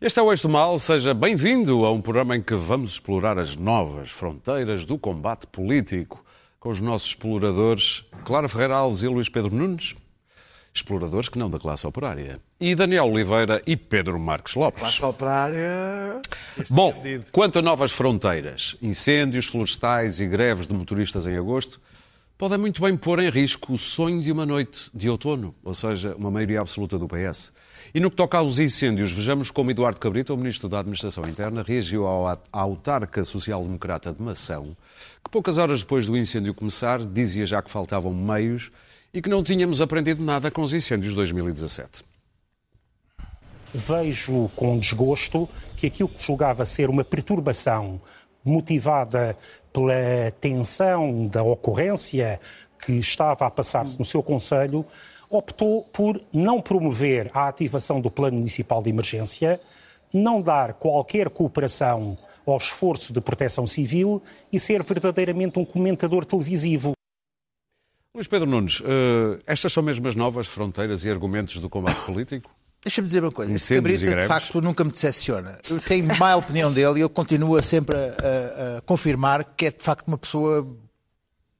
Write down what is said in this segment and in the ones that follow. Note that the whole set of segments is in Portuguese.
Este é o Eixo do Mal, seja bem-vindo a um programa em que vamos explorar as novas fronteiras do combate político com os nossos exploradores Clara Ferreira Alves e Luís Pedro Nunes, exploradores que não da classe operária, e Daniel Oliveira e Pedro Marcos Lopes. Classe operária. Bom, quanto a novas fronteiras, incêndios florestais e greves de motoristas em agosto, podem muito bem pôr em risco o sonho de uma noite de outono, ou seja, uma maioria absoluta do PS. E no que toca aos incêndios, vejamos como Eduardo Cabrita, o Ministro da Administração Interna, reagiu à autarca social-democrata de Mação, que poucas horas depois do incêndio começar, dizia já que faltavam meios e que não tínhamos aprendido nada com os incêndios de 2017. Vejo com desgosto que aquilo que julgava ser uma perturbação motivada pela tensão da ocorrência que estava a passar-se no seu Conselho, optou por não promover a ativação do Plano Municipal de Emergência, não dar qualquer cooperação ao esforço de proteção civil e ser verdadeiramente um comentador televisivo. Luís Pedro Nunes, uh, estas são mesmo as novas fronteiras e argumentos do combate político? Deixa-me dizer uma coisa. Incêndios Cabrita, de facto, nunca me decepciona. Eu tenho má opinião dele e ele continua sempre a, a- a confirmar que é, de facto, uma pessoa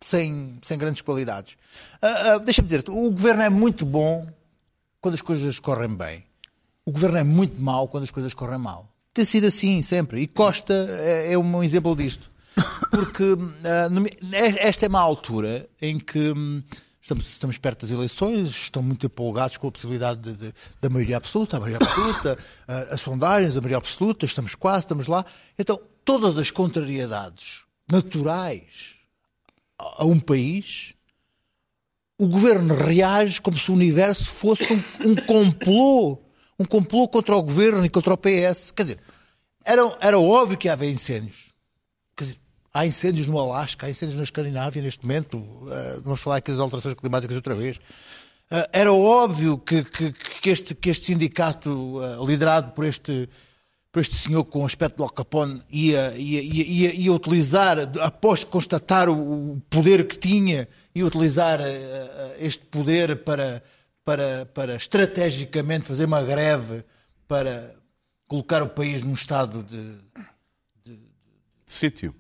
sem, sem grandes qualidades. Ah, ah, Deixa-me dizer-te, o governo é muito bom quando as coisas correm bem. O governo é muito mau quando as coisas correm mal. Tem sido assim sempre. E Costa é, é um exemplo disto. Porque no- esta é uma altura em que hum, estamos, estamos perto das eleições, estão muito empolgados com a possibilidade de- de- da maioria absoluta, a maioria absoluta, ah, as sondagens, a maioria absoluta, estamos quase, estamos lá. Então, todas as contrariedades naturais a a um país, o governo reage como se o universo fosse um, um complô, um complô contra o governo e contra o PS. Quer dizer, era, era óbvio que ia haver incêndios. Há incêndios no Alasca, há incêndios na Escandinávia neste momento, eh, vamos falar aqui das alterações climáticas outra vez. Eh, era óbvio que, que- que este, que este sindicato, eh, liderado por este, por este senhor com aspecto de Al Capone, ia, ia, ia, ia, utilizar, após constatar o, o poder que tinha, ia utilizar este poder para, para, para estrategicamente fazer uma greve para colocar o país num estado de, Sítio. de, rege-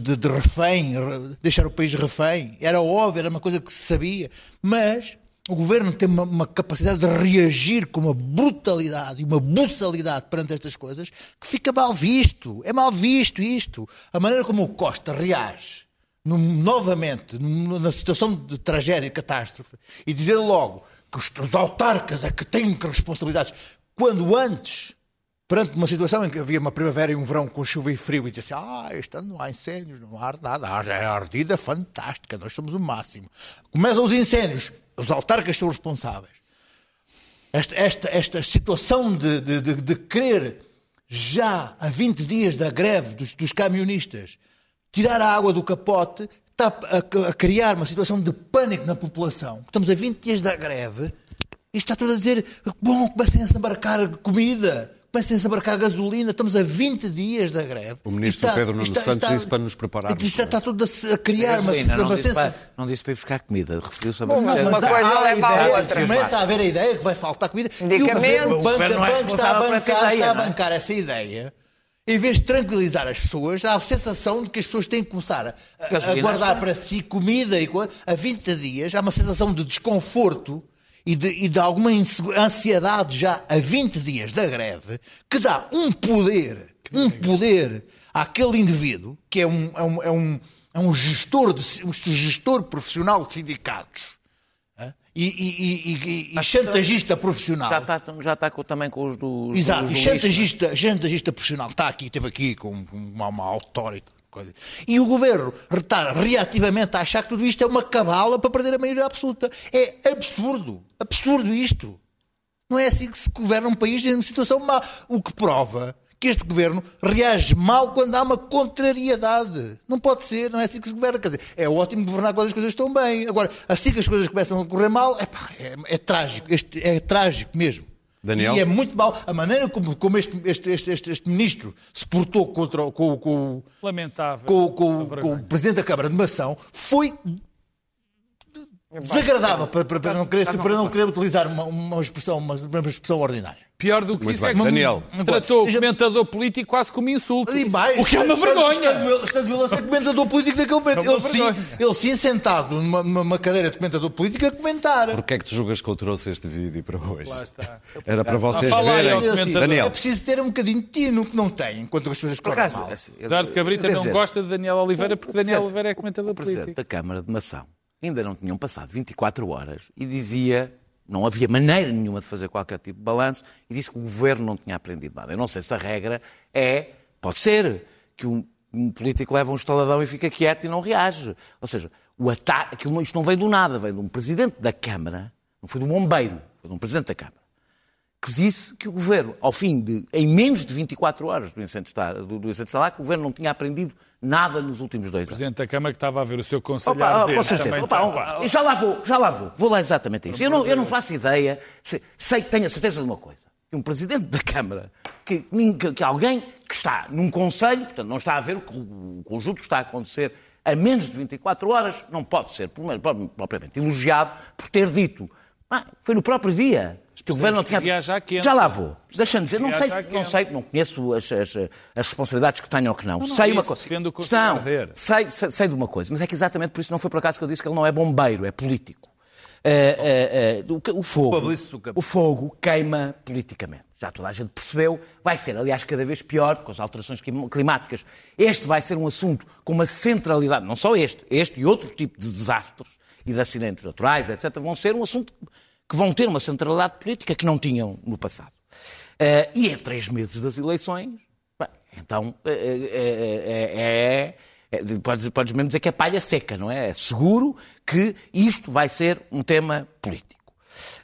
de- de refém, re- deixar o país refém. Era óbvio, era uma coisa que se sabia. Mas o governo tem uma, uma capacidade de reagir com uma brutalidade e uma buçalidade perante estas coisas que fica mal visto. É mal visto isto. A maneira como o Costa reage. num- novamente, num- na situação de tragédia e catástrofe, e dizer logo que os, os autarcas é que têm responsabilidades, quando antes perante uma situação em que havia uma primavera e um verão com chuva e frio e dizia assim, ah, este ano não há incêndios, não há nada, já é ardida fantástica, nós somos o máximo. Começam os incêndios, os autarcas são responsáveis. Esta, esta, esta situação de, de, de, de querer, já há 20 dias da greve dos, dos camionistas, tirar a água do capote, está a, a criar uma situação de pânico na população. Estamos a 20 dias da greve e está tudo a dizer: bom, comecem a se embarcar comida, comecem a se embarcar gasolina. Estamos a 20 dias da greve. O ministro E Pedro Nuno Santos disse para nos prepararmos. Está, está tudo a, a criar uma, Gasolina, não, uma disse para, sensação. não disse para ir buscar comida, referiu-se a Não, abastecer. mas Uma coisa leva ideia, outra. Começa a haver a ideia que vai faltar comida. O Medicamentos. O governo não é banca, está a bancar, ideia, está a não é? bancar essa ideia. Em vez de tranquilizar as pessoas, há a sensação de que as pessoas têm que começar a, a guardar está. para si comida e coisa. Há 20 dias há uma sensação de desconforto e de, e de alguma ansiedade já a 20 dias da greve que dá um poder, um poder àquele indivíduo que é um, é um, é um, é um gestor, de, um gestor profissional de sindicatos e, e, e, e, e chantagista profissional. Já está, já está com- também com os do. Exato, os e lixo, é? chantagista, chantagista profissional está aqui, esteve aqui com com uma, uma autórica. E o governo está reativamente a achar que tudo isto é uma cabala para perder a maioria absoluta. É absurdo, absurdo isto. Não é assim que se governa um país em situação má. O que prova que este governo reage mal quando há uma contrariedade. Não pode ser, não é assim que se governa. Quer dizer, é ótimo governar quando as coisas estão bem. Agora, assim que as coisas começam a correr mal, é, é trágico. Este, é trágico mesmo. Daniel? E é muito mal. A maneira como, como este, este, este, este, este ministro se portou contra, o- com, com, Lamentável. com, com, com o presidente da Câmara de Mação foi desagradável para, para, para não querer, para não querer utilizar uma, uma, expressão, uma, uma expressão ordinária. Pior do que Muito isso bem. é que Daniel. tratou o comentador político quase como insulto. E mais, o que é uma vergonha. De violência é comentador político daquele momento. É ele, sim, ele sim sentado numa, numa cadeira de comentador político a comentar. Porquê é que tu julgas que eu trouxe este vídeo para hoje? Lá está. Era para vocês verem. É assim. Daniel. É preciso ter um bocadinho de tino que não tem enquanto as coisas correm mal. assim, Eduardo Cabrita não dizer, gosta de Daniel Oliveira porque Daniel Oliveira é comentador político. da Câmara de Mação ainda não tinham passado 24 horas e dizia, não havia maneira nenhuma de fazer qualquer tipo de balanço, e disse que o governo não tinha aprendido nada. Eu não sei se a regra é, pode ser, que um, um político leva um estaladão e fica quieto e não reage. Ou seja, o ataque, aquilo, isto não veio do nada, veio de um presidente da Câmara, não foi de um bombeiro, foi de um presidente da Câmara que disse que o governo, ao fim de, em menos de 24 horas do incêndio do, do incêndio está lá, que o governo não tinha aprendido nada nos últimos dois anos. Presidente da Câmara que estava a ver o seu conselho Opa, oh, com certeza. Opa, opa, já lá vou, já lá vou. Vou lá exatamente a isso. Eu não, eu não faço ideia, sei, sei que tenho a certeza de uma coisa. Que um presidente da Câmara, que, que- que alguém que está num conselho, portanto não está a ver o, o conjunto que está a acontecer a menos de 24 horas, não pode ser, pelo menos, propriamente, elogiado por ter dito. Ah, foi no próprio dia. Que o governo não tinha... Já lá vou. Deixa-me dizer, não sei, não sei, não conheço as, as- as responsabilidades que tenham ou que não. não sei uma coisa. defende o conselho a São, arder. Sei, sei, sei de uma coisa, mas é que exatamente por isso não foi por acaso que eu disse que ele não é bombeiro, é político. Eh, eh, eh, o, o fogo, o fogo queima politicamente. Já toda a gente percebeu. Vai ser, aliás, cada vez pior com as alterações clim- climáticas. Este vai ser um assunto com uma centralidade, não só este, este e outro tipo de desastres e de acidentes naturais, etc., vão ser um assunto que vão ter uma centralidade política que não tinham no passado. Eh, e em três meses das eleições, bem, então é, é, podes, podes mesmo dizer que é palha seca, não é? É seguro que isto vai ser um tema político.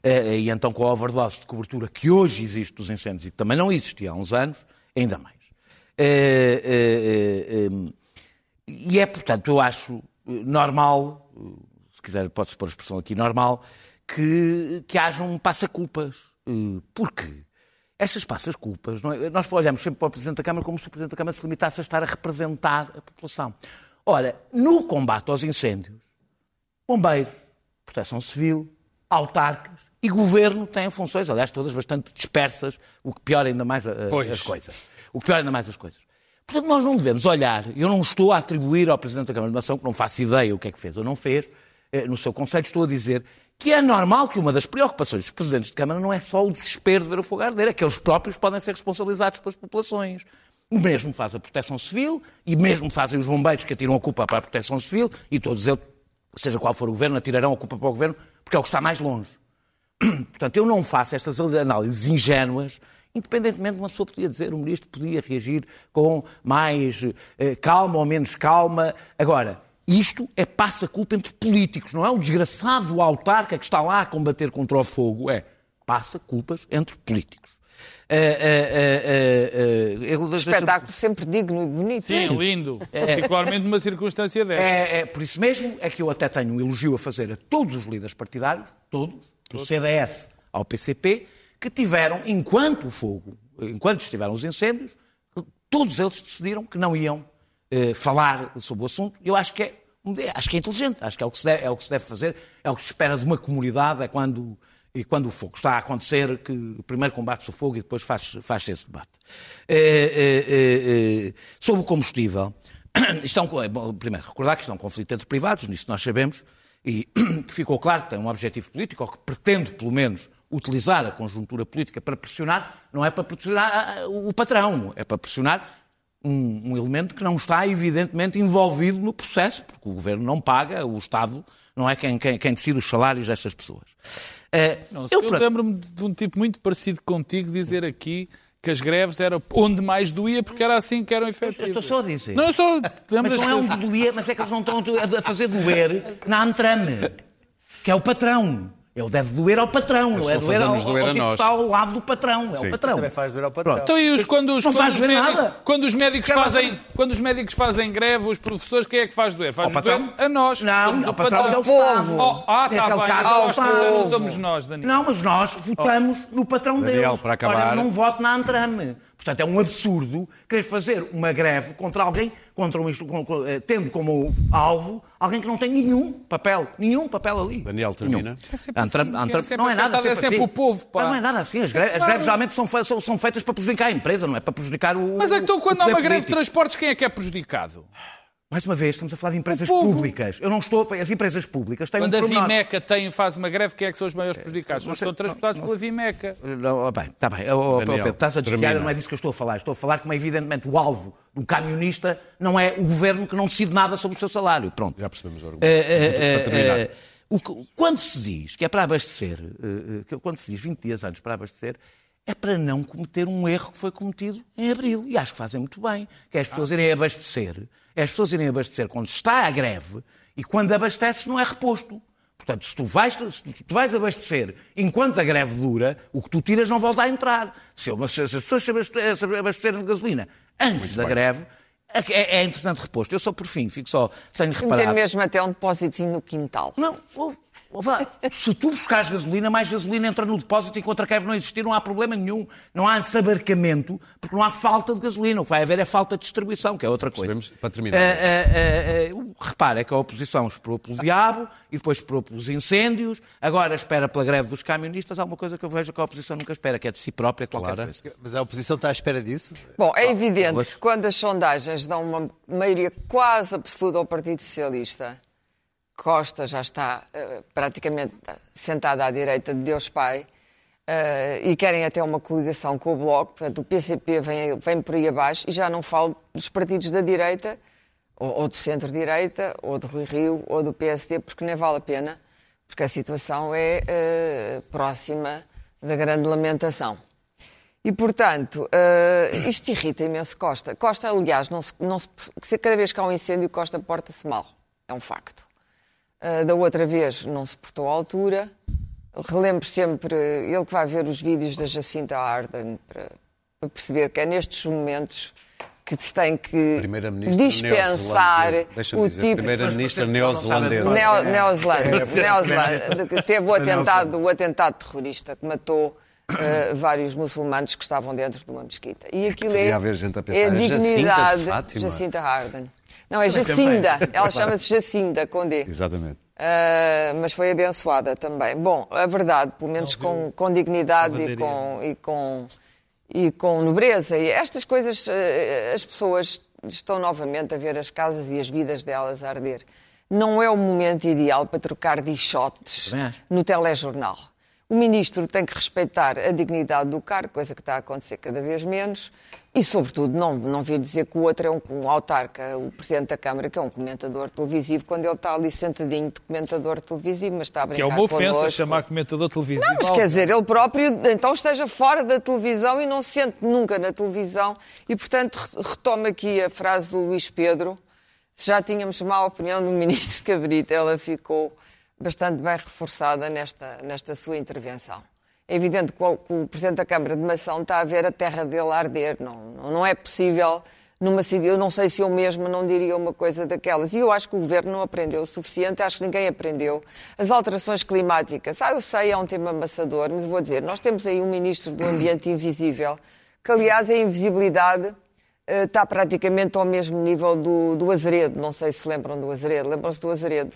E então com a overdose de cobertura que hoje existe dos incêndios e que também não existia há uns anos, ainda mais. E é, portanto, eu acho normal, se quiser pode-se pôr a expressão aqui, normal, que, que haja um passa-culpas. Eh, Porquê? Estas passas-culpas, é? nós olhamos sempre para o Presidente da Câmara como se o Presidente da Câmara se limitasse a estar a representar a população. Ora, no combate aos incêndios, bombeiros, proteção civil, autarcas e governo têm funções, aliás, todas bastante dispersas, o que piora ainda mais a- as coisas. O que piora ainda mais as coisas. Portanto, nós não devemos olhar, eu não estou a atribuir ao Presidente da Câmara de Nação, que não faço ideia o que é que fez ou não fez, eh, no seu Conselho, estou a dizer que é normal que uma das preocupações dos Presidentes de Câmara não é só o desespero de ver o fogo arder, é que eles próprios podem ser responsabilizados pelas populações. O mesmo faz a Proteção Civil e mesmo fazem os bombeiros que atiram a culpa para a Proteção Civil e todos eles, seja qual for o governo, atirarão a culpa para o governo porque é o que está mais longe. Portanto, eu não faço estas análises ingênuas, independentemente de uma pessoa podia dizer, o ministro podia reagir com mais eh, calma ou menos calma. Agora, isto é passa-culpa entre políticos, não é o desgraçado autarca que está lá a combater contra o fogo, é passa-culpas entre políticos. Eh, eh, ele- Espetáculo sempre digno e bonito. Sim, lindo. Particularmente numa circunstância desta. É, é por isso mesmo é que eu até tenho um elogio a fazer a todos os líderes partidários, todos, do CDS ao PCP, que tiveram, enquanto o fogo, enquanto estiveram os incêndios, todos eles decidiram que não iam eh, falar sobre o assunto. Eu acho que é acho que é inteligente, acho que é o que, se deve, é o que se deve fazer, é o que se espera de uma comunidade, é quando, e quando o fogo está a acontecer, que primeiro combate-se o fogo e depois faz-se faz esse debate. Eh, eh, sobre o combustível, isto é um, bom, primeiro, recordar que isto é um conflito entre privados, nisso nós sabemos, e que ficou claro que tem um objetivo político, ou que pretende, pelo menos, utilizar a conjuntura política para pressionar, não é para pressionar ah, o patrão, é para pressionar um, um elemento que não está, evidentemente, envolvido no processo, porque o governo não paga, o Estado não é quem, quem, quem decide os salários destas pessoas. Eh, Não, eu, eu lembro-me de um tipo muito parecido contigo dizer aqui que as greves eram onde mais doía porque era assim que eram eu efetivas. estou só a dizer. Não, eu só Mas não é um doer, mas é que eles não estão a fazer doer na Antrame, que é o patrão. Ele deve doer ao patrão, não é estão doer ao, fazendo-nos doer ao a tipo que nós. está ao lado do patrão. É Sim. o patrão. Também faz doer ao patrão. Pronto. Então e os, quando, os, Não quando, faz os doer médicos, nada. quando os médicos fazem saber? quando os médicos fazem greve, os professores, quem é que faz doer? Faz Ao patrão? doer a nós. Não, Somos ao o patrão é o patrão. Estado. Oh, ah, É está aquele bem. caso Mas ao nós não povo. somos nós, Daniel. Não, mas nós votamos no patrão Daniel, deles. para acabar- eu não voto na Antrame. Portanto, é um absurdo querer fazer uma greve contra alguém, contra um, eh, tendo como alvo alguém que não tem nenhum papel, nenhum papel ali. Daniel, termina. É sempre Antra- assim, Antra- é sempre não é nada afetado, é sempre assim. o povo, pá. Não, é nada assim. As greves, as claro. greves geralmente são, são- são feitas para prejudicar a empresa, não é para prejudicar o. Mas então, o quando há uma greve de político. transportes, quem é que é prejudicado? Mais uma vez, estamos a falar de empresas públicas. Eu não estou. As empresas públicas têm Quando um a pormenor. Vimeca tem, faz uma greve, quem é que são os maiores prejudicados? São os que sei, são transportados não- pela Vimeca. Não, oh, bem, está bem. Oh, oh, Daniel, Pedro, estás a desviar, termina. não é disso que eu estou a falar. Estou a falar como, evidentemente, o alvo do camionista não é o governo que não decide nada sobre o seu salário. Pronto. Já percebemos o argumento. Eh, eh, eh, o que- quando se diz que é para abastecer, eh, eh, quando se diz 20 dias antes para abastecer, é para não cometer um erro que foi cometido em abril. E acho que fazem muito bem. Que é as pessoas irem abastecer, é as pessoas irem abastecer quando está a greve e quando abasteces não é reposto. Portanto, se tu, vais, se tu vais abastecer enquanto a greve dura, o que tu tiras não volta a entrar. Se, eu- se as pessoas se abaste- se abastecerem de gasolina antes da greve, é, é entretanto reposto. Eu só por fim, fico só, tenho Meter reparado. mesmo até um depósitozinho no quintal. Não, se tu buscares gasolina, mais gasolina entra no depósito enquanto a greve não existir, não há problema nenhum. Não há desabarcamento, porque não há falta de gasolina. O que vai haver é falta de distribuição, que é outra coisa. Para terminar. Eh, eh, eh, repara, é que a oposição esperou pelo diabo e depois esperou pelos incêndios, agora espera pela greve dos camionistas. Há uma coisa que eu vejo que a oposição nunca espera, que é de si própria qualquer Clara? coisa. Mas a oposição está à espera disso? Bom, é evidente que quando as sondagens dão uma maioria quase absoluta ao Partido Socialista, Costa já está eh, praticamente sentada à direita de Deus Pai, eh, e querem até uma coligação com o Bloco, portanto o PCP vem, vem por aí abaixo, e já não falo dos partidos da direita, ou, ou do centro-direita, ou do Rui Rio, ou do PSD, porque nem vale a pena, porque a situação é eh, próxima da grande lamentação. E, portanto, isto irrita imenso Costa. Costa, aliás, não se, não se- cada vez que há um incêndio, Costa porta-se mal. É um facto. Eh, da outra vez não se portou à altura. Relembro sempre, ele que vai ver os vídeos da Jacinta Ardern para, para perceber que é nestes momentos que se tem que dispensar neozelandesa. O dizer, tipo Primeira-ministra neozelandesa. não Neo. Neozelândia, Neozelândia, que teve o atentado, o atentado terrorista que matou eh, vários muçulmanos que estavam dentro de uma mesquita. E aquilo é, é a "É Jacinta de dignidade. Fátima." Jacinta Harden. Não, é Jacinda. Ela chama-se Jacinda, com D. Exatamente. Uh, mas foi abençoada também. Bom, a verdade, pelo menos com, com dignidade e com, e, com, e com nobreza. E estas coisas, uh, as pessoas estão novamente a ver as casas e as vidas delas a arder. Não é o momento ideal para trocar dichotes no telejornal. O ministro tem que respeitar a dignidade do cargo, coisa que está a acontecer cada vez menos, e, sobretudo, não, não vir dizer que o outro é um, um autarca, o Presidente da Câmara, que é um comentador televisivo, quando ele está ali sentadinho de comentador televisivo, mas está a Que brincar é uma ofensa connosco. chamar comentador televisivo. Não, mas quer dizer, ele próprio então esteja fora da televisão e não se sente nunca na televisão e, portanto, re- retomo aqui a frase do Luís Pedro. Se já tínhamos má opinião do ministro Cabrita, ela ficou bastante bem reforçada nesta, nesta sua intervenção. É evidente que o, Presidente da Câmara de Mação está a ver a terra dele arder. Não, não, é possível numa cidade. Eu não sei se eu mesma não diria uma coisa daquelas. E eu acho que o Governo não aprendeu o suficiente, acho que ninguém aprendeu. As alterações climáticas, ah, eu sei, é um tema amassador, mas vou dizer, nós temos aí um Ministro do Ambiente invisível, que aliás a invisibilidade eh, está praticamente ao mesmo nível do, do Azeredo. Não sei se lembram do Azeredo. Lembram-se do Azeredo?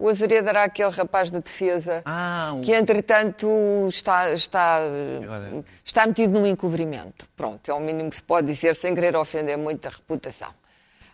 O Azeredo era aquele rapaz da defesa Ah, o- que, entretanto, está, está, está metido num encobrimento. Pronto, é o mínimo que se pode dizer sem querer ofender muito a reputação.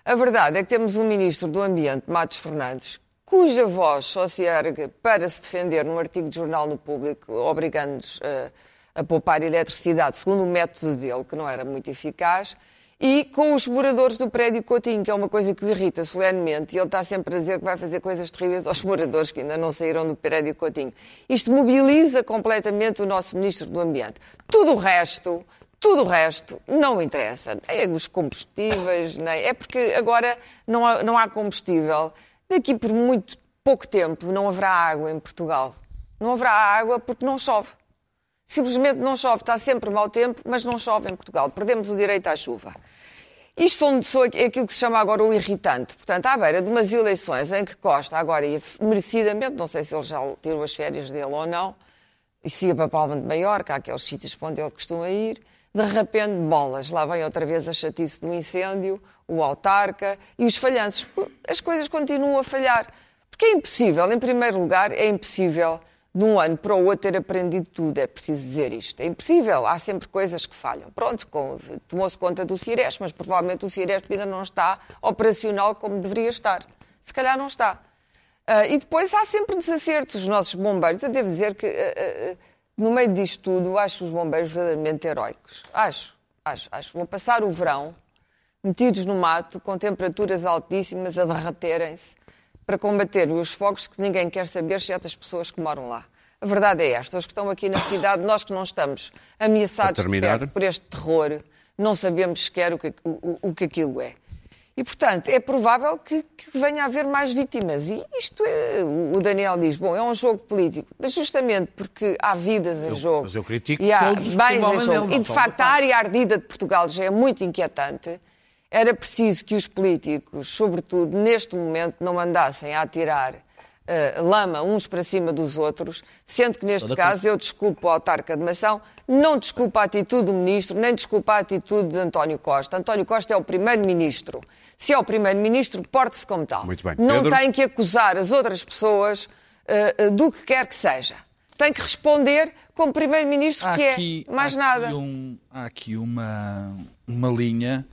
A verdade é que temos um Ministro do Ambiente, Matos Fernandes, cuja voz só se ergue para se defender num artigo de jornal no público, obrigando-nos a, a poupar eletricidade, segundo o método dele, que não era muito eficaz, e com os moradores do prédio Coutinho, que é uma coisa que o irrita solenemente, e ele está sempre a dizer que vai fazer coisas terríveis aos moradores que ainda não saíram do prédio Coutinho. Isto mobiliza completamente o nosso Ministro do Ambiente. Tudo o resto, tudo o resto não interessa. Nem os combustíveis, nem... É porque agora não há, não há combustível. Daqui por muito pouco tempo não haverá água em Portugal. Não haverá água porque não chove. Simplesmente não chove. Está sempre mau tempo, mas não chove em Portugal. Perdemos o direito à chuva. Isto são aquilo que se chama agora o irritante. Portanto, à beira de umas eleições em que Costa, agora merecidamente, não sei se ele já tirou as férias dele ou não, e se ia para Palma de Maiorca, aqueles sítios onde ele costuma ir, de repente, bolas, lá vem outra vez a chatice do incêndio, o autarca e os falhanços. As coisas continuam a falhar. Porque é impossível, em primeiro lugar, é impossível de um ano para o outro ter aprendido tudo, é preciso dizer isto. É impossível, há sempre coisas que falham. Pronto, tomou-se conta do Ciresp, mas provavelmente o Ciresp ainda não está operacional como deveria estar. Se calhar não está. Uh, e depois há sempre desacertos. Os nossos bombeiros, eu devo dizer que uh, uh, no meio disto tudo, acho os bombeiros verdadeiramente heróicos. Acho, acho, acho. Vão passar o verão metidos no mato, com temperaturas altíssimas, a derreterem-se para combater os fogos que ninguém quer saber, exceto as pessoas que moram lá. A verdade é esta: os que estão aqui na cidade, nós que não estamos ameaçados por este terror, não sabemos sequer o que, o, o que aquilo é. E, portanto, é provável que, que, venha a haver mais vítimas. E isto é. O Daniel diz: bom, é um jogo político, mas justamente porque há vidas em eu, jogo. Mas eu critico e há bens em jogo. e, de facto, a área ardida de Portugal já é muito inquietante era preciso que os políticos, sobretudo neste momento, não mandassem a atirar uh, lama uns para cima dos outros, sendo que neste Toda caso eu desculpo o autarca de Mação, não desculpo a atitude do ministro, nem desculpo a atitude de António Costa. António Costa é o primeiro-ministro. Se é o primeiro-ministro, porte-se como tal. Muito bem. Não Pedro... tem que acusar as outras pessoas uh, do que quer que seja. Tem que responder como primeiro-ministro, que é mais há nada. Aqui um, há aqui uma, uma linha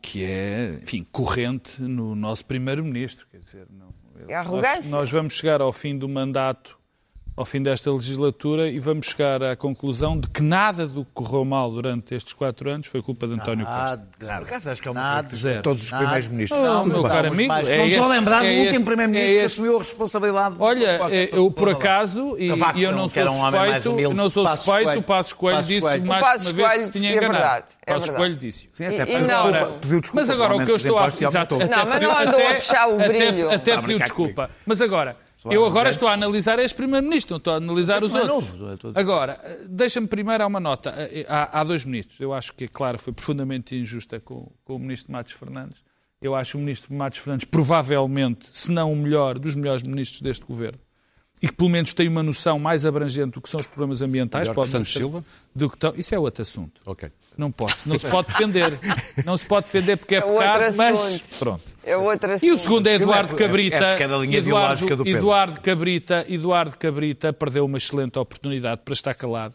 que é, enfim, corrente no nosso primeiro-ministro. Quer dizer, não, é arrogância. Nós, nós vamos chegar ao fim do mandato, ao fim desta legislatura, e vamos chegar à conclusão de que nada do que correu mal durante estes quatro anos foi culpa de António nada, Costa. Nada. Por acho que é uma nada, de todos os primeiros ministros. Não, meu caro amigo, mais... é não estou a lembrar é do último este, primeiro-ministro é que assumiu a responsabilidade. Olha, eu por acaso, e, e eu não sou suspeito, eu não sou suspeito, o Passos Coelho disse mais uma vez que se tinha enganado. É verdade, é Passos Coelho disse. Sim, até e, não, pediu desculpa. Mas agora o que eu estou a... Exato, não, mas não andou a puxar o brilho. Até pediu desculpa. Mas agora... Eu agora estou a analisar este primeiro-ministro, não estou a analisar os outros. Agora, deixa-me primeiro a uma nota. Há, há, dois ministros. Eu acho que, é claro, foi profundamente injusta com, com o ministro Matos Fernandes. Eu acho o ministro Matos Fernandes provavelmente, se não o melhor, dos melhores ministros deste governo e que pelo menos tem uma noção mais abrangente do que são os problemas ambientais. Melhor que Santos Silva? Do que estão... Isso é outro assunto. Ok. Não posso, não se pode defender. Não se pode defender porque é, é pecado, mas pronto. É outro assunto. E o segundo é Eduardo é, Cabrita. É, é, é Eduardo, do Pedro. Eduardo Cabrita, Eduardo Cabrita perdeu uma excelente oportunidade para estar calado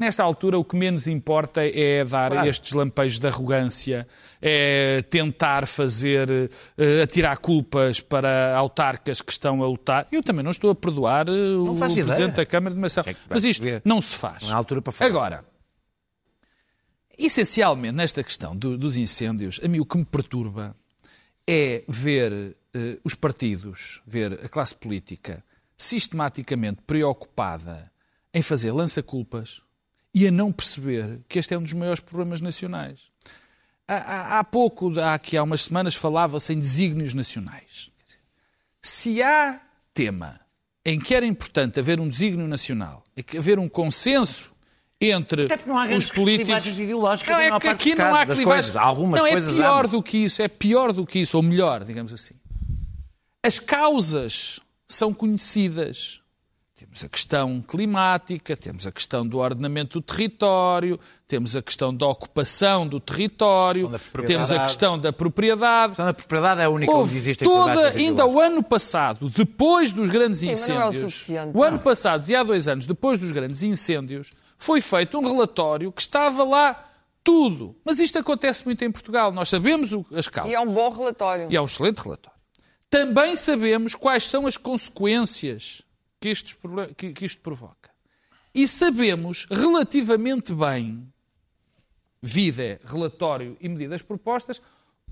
Nesta altura, o que menos importa é dar claro. estes lampejos de arrogância, é tentar fazer, uh, atirar culpas para autarcas que estão a lutar. Eu também não estou a perdoar uh, o Presidente da Câmara de Mação. É Mas isto não se faz. Não altura para falar. Agora, essencialmente, nesta questão do, dos incêndios, a mim o que me perturba é ver uh, os partidos, ver a classe política sistematicamente preocupada em fazer lança-culpas e a não perceber que este é um dos maiores problemas nacionais. Há, há, há pouco, há, aqui há umas semanas, falava-se em desígnios nacionais. Se há tema em que era importante haver um desígnio nacional, haver um consenso entre os políticos. ideológicas não, é que aqui não há clivagens. Algumas não, é pior do que isso, é pior do que isso, ou melhor, digamos assim. As causas são conhecidas. Temos a questão climática, temos a questão do ordenamento do território, temos a questão da ocupação do território, temos a questão da propriedade. A questão da propriedade é a única Houve onde existe toda, ainda o ano passado, depois dos grandes Sim, incêndios, é o, o ano passado e há dois anos, depois dos grandes incêndios, foi feito um relatório que estava lá tudo. Mas isto acontece muito em Portugal. Nós sabemos as causas. E é um bom relatório. E é um excelente relatório. Também sabemos quais são as consequências que, estes, que, que isto provoca. E sabemos relativamente bem, vida, relatório e medidas propostas,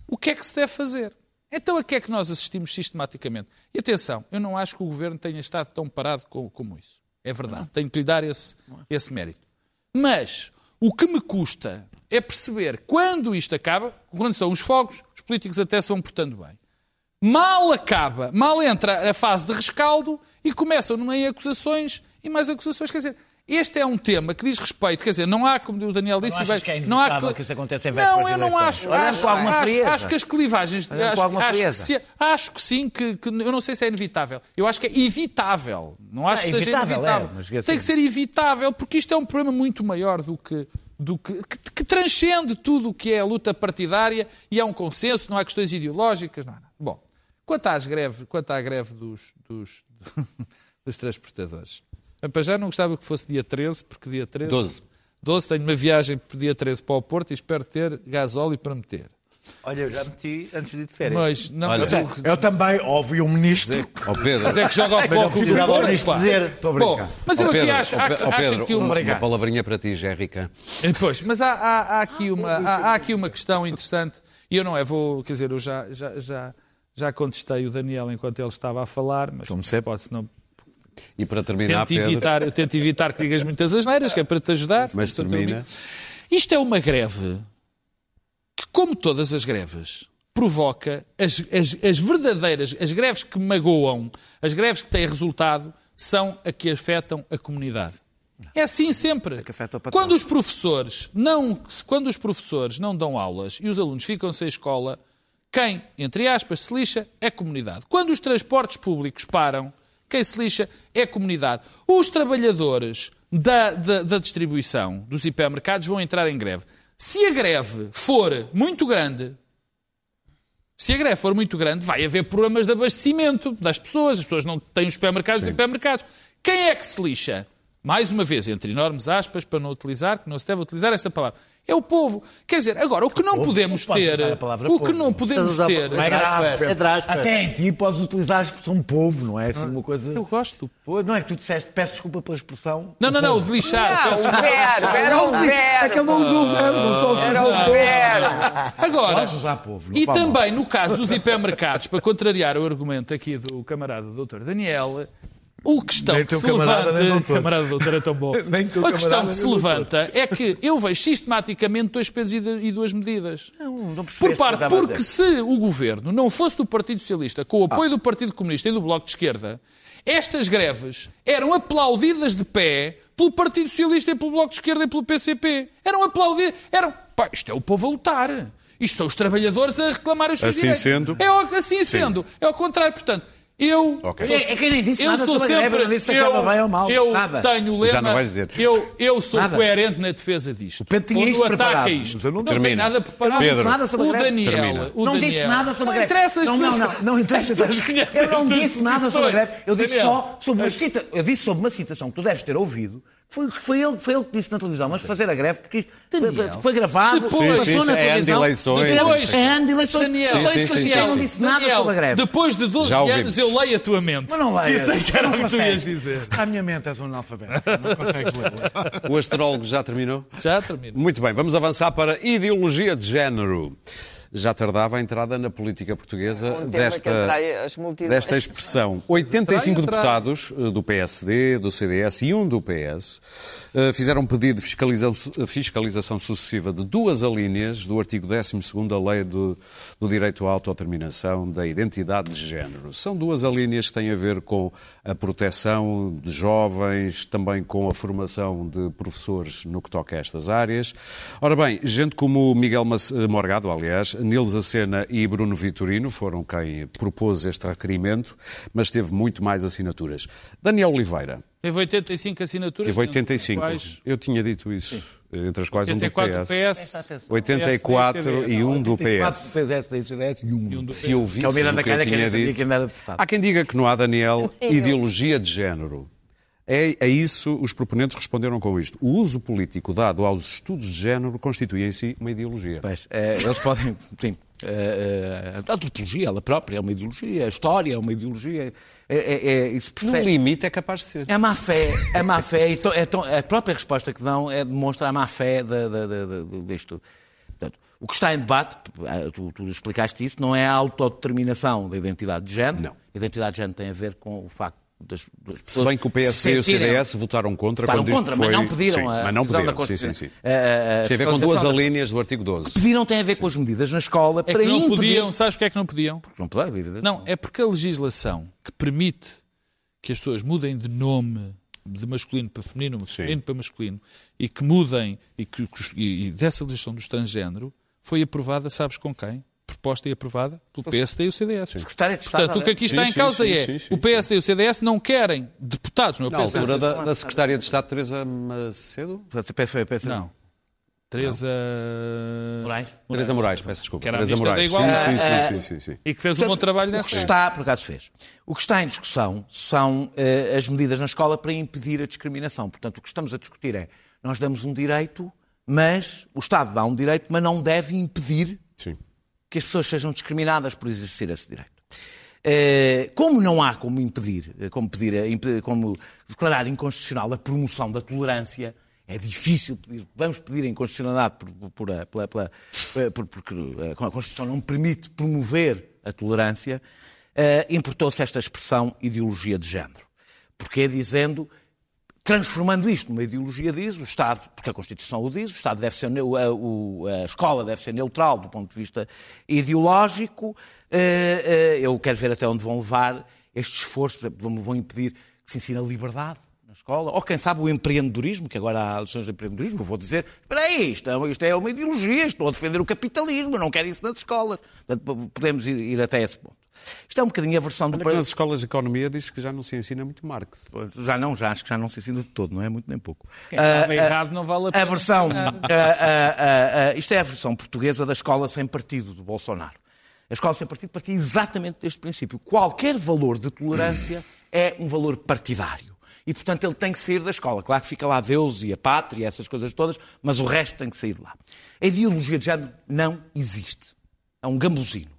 o que é que se deve fazer. Então a que é que nós assistimos sistematicamente? E atenção, eu não acho que o governo tenha estado tão parado como, como isso. É verdade, não. tenho que lhe dar esse, esse mérito. Mas o que me custa é perceber quando isto acaba, quando são os fogos, os políticos até se vão portando bem. Mal acaba, mal entra a fase de rescaldo e começam no meio acusações e mais acusações. Quer dizer, este é um tema que diz respeito, quer dizer, não há, como o Daniel disse, Não achas que é não há que isso aconteça em Não, eu não acho. Acho, acho, acho que as clivagens. Acho, acho que se- acho que sim, que, que eu não sei se é inevitável. Eu acho que é evitável. Não acho É que seja evitável, inevitável. é, Tem que ser evitável, porque isto é um problema muito maior do que. Do que, que, que transcende tudo o que é a luta partidária e há um consenso, não há questões ideológicas, não há nada. Bom, quanto, às greves, quanto à greve dos, dos, dos transportadores, para já não gostava que fosse dia 13, porque dia 13. 12. 12, tenho uma viagem por dia 13 para o Porto e espero ter gasóleo para meter. Olha, eu já meti antes de ir de férias. Mas não, Olha, mas, o- Eu também ouvi um ministro. Ó Pedro, mas é que joga ao futebol com o dizer. Estou a Bom, brincar. mas ó eu aqui Pedro, acho, há- Pe- ó acho Pedro, que uma, uma palavrinha para ti, Gérica. Pois, mas há, há- há aqui uma, há, há aqui uma questão interessante, e eu não é, vou, quer dizer, eu já, já, já, já contestei o Daniel enquanto ele estava a falar, mas Como sempre. pode não. E para terminar, Tento Pedro, evitar, eu tento evitar que digas muitas asneiras, que é para te ajudar. mas termina. Isto é uma greve que, como todas as greves, provoca as, as, as verdadeiras, as greves que magoam, as greves que têm resultado, são a que afetam a comunidade. É assim sempre. que afeta o patrão. Quando os professores não, quando os professores não dão aulas e os alunos ficam sem escola, quem, entre aspas, se lixa é a comunidade. Quando os transportes públicos param, quem se lixa é a comunidade. Os trabalhadores da, da, da distribuição dos hipermercados vão entrar em greve. Se a greve for muito grande, se a greve for muito grande, vai haver problemas de abastecimento das pessoas. As pessoas não têm os supermercados e supermercados. Quem é que se lixa? Mais uma vez, entre enormes aspas, para não utilizar, que não se deve utilizar essa palavra. É o povo. Quer dizer, agora, o que não podemos Não podes ter. usar a palavra O que não podemos ter. É é draspas. Até em ti podes utilizar a expressão povo, não é assim uma coisa. Eu gosto. Pô, Não é que tu disseste, peço desculpa pela expressão. Não, não, não, o de lixar. Não, o verbo, era o É que ele não verbo. usou o verbo, não só Era o verbo. Agora, Podes usar povo. não e também no caso dos hipermercados, para contrariar o argumento aqui do camarada doutor Daniel, o questão Nem que se camarada, levanta... doutor. Camarada doutor é tão bom. A questão que se levanta é que eu vejo sistematicamente dois pesos e duas medidas. Não, não Por o parte, porque se o governo não fosse do Partido Socialista, com o apoio do Partido Comunista e do Bloco de Esquerda, estas greves eram aplaudidas de pé pelo Partido Socialista e pelo Bloco de Esquerda e pelo PCP. Eram aplaudidas. Eram. Pá, isto é o povo a lutar. Isto são os trabalhadores a reclamar os seus Assim direitos. sendo? É assim sendo. É ao contrário. Portanto, eu. Ok. sou- É- é que nem disse eu nada sou sobre a greve, sempre, não disse se achava eu- bem ou mal. Eu Nada. tenho o lema. Já não vais dizer. Eu, eu sou Nada. coerente na defesa disto. O Pedro tinha isto preparado, isto. não não tem termino. nada preparado. Eu não disse Pedro, nada sobre a o. Daniel, Termina. o não Daniel, disse nada sobre a não greve. interessa as não, não, não, não interessa. Eu não disse nada sobre a greve. Eu disse Daniel, só sobre uma cita, eu disse sobre uma citação que tu deves ter ouvido. Foi, foi, ele, foi ele que disse na televisão, mas fazer a greve, porque isto foi, Daniel. foi gravado, Depois- passou na é ano de televisão. eleições, Depois- É ano de eleições. Daniel, só sim, isso que eu não disse nada Daniel, sobre a greve. Depois de 12 Já ouvimos. anos eu leio a tua mente. Mas não leio. Isso é que era o que tu consegues. ias dizer. A minha mente és um analfabeto. Não consegues ler. O astrólogo já terminou? Já termino. Muito bem, vamos avançar para ideologia de género. Já tardava a entrada na política portuguesa Um tema que desta, desta expressão. 85 Atrai, atrai. deputados eh, do PSD, do CDS e um do PS eh, fizeram um pedido de fiscalização, fiscalização sucessiva de duas alíneas do artigo 12 da Lei do, do Direito à Autodeterminação da Identidade de Género. São duas alíneas que têm a ver com a proteção de jovens, também com a formação de professores no que toca a estas áreas. Ora bem, gente como Miguel Morgado, aliás, Nilza Sena e Bruno Vitorino foram quem propôs este requerimento, mas teve muito mais assinaturas. Daniel Oliveira, Teve 85 assinaturas. teve 85. Quais- Eu tinha dito isso, entre as quais um do 84 do PS. PS. 84 e um do PS. CDS, CDS e um. e um do Se eu visse Que é o Miranda o que que dito... quem era deputado. Há quem diga que não há, Daniel, ideologia de género. É, a isso os proponentes responderam com isto. O uso político dado aos estudos de género constitui em si uma ideologia. Pois, eh, eles podem, sim. eh, eh, a antropologia, ela própria é uma ideologia, a história é uma ideologia. É, é, é, isso No percebe- limite é capaz de ser. É má fé, é má fé. é tão- a própria resposta que dão é demonstra a má fé de, de, de, disto. Portanto, o que está em debate, tu, tu explicaste isso, não é a autodeterminação da identidade de género. Não. A identidade de género tem a ver com o facto das, das Se pessoas. bem que o PSD e o CDS votaram contra Votaram quando isto contra, foi... mas não pediram Sim, a mas não revisão da pediram, sim, sim, Constituição. sim. A- a- a Tem a ver com duas das- alíneas do artigo 12. Pediram tem a ver com as medidas na escola É para que não impedir... podiam. Sabes porque é que não podiam? Não pode, evidentemente. Não, é porque a legislação que permite que as pessoas mudem de nome de masculino para feminino, feminino para masculino, e que mudem, e, que, e dessa legislação do transgênero, foi aprovada, sabes com quem? Proposta e aprovada pelo PSD e o CDS. Secretária de Estado, Portanto, o que aqui está Sim, em causa sim, é sim, sim, o PSD e o CDS não querem deputados, não é o Na PSD. altura da, da Secretária de Estado, Teresa Macedo? Pensa, pensa. Não. Teresa Moraes? Teresa Moraes, peço desculpa. Que era Teresa Moraes. Igualdade. Sim, sim, sim, sim, sim. E que fez um bom trabalho O que nessa. está, por acaso fez. O que está em discussão são eh, as medidas na escola para impedir a discriminação. Portanto, o que estamos a discutir é, nós damos um direito, mas o Estado dá um direito, mas não deve impedir Sim. Que as pessoas sejam discriminadas por exercer esse direito. Eh, Como não há como impedir, eh, como, pedir, como declarar inconstitucional a promoção da tolerância, é difícil pedir, vamos pedir a inconstitucionalidade por, por, eh, por- porque a Constituição não permite promover a tolerância, importou-se esta expressão ideologia de género. Porque dizendo transformando isto numa ideologia diz o Estado, porque a Constituição o diz, o Estado deve ser, a, escola deve ser neutral do ponto de vista ideológico. Eh, eh, Eu quero ver até onde vão levar este esforço, vão- impedir que se ensine a liberdade na escola, ou quem sabe o empreendedorismo, que agora há lições de empreendedorismo, vou dizer, espera aí, isto é, isto é uma ideologia, estou a defender o capitalismo, eu não quero isso nas escolas. Podemos ir, ir até esse ponto. Isto é um bocadinho a versão do... Olha nas escolas de economia diz que já não se ensina muito Marx. Já não, já acho que já não se ensina de todo, não é muito nem pouco. Quem estava Ah, errado não vale a a pena. versão. ah, ah, ah, ah, isto é a versão portuguesa da escola sem partido do Bolsonaro. A escola sem partido partia exatamente deste princípio. Qualquer valor de tolerância é um valor partidário. E, portanto, ele tem que sair da escola. Claro que fica lá Deus e a pátria e essas coisas todas, mas o resto tem que sair de lá. A ideologia de género não existe. É um gambuzino.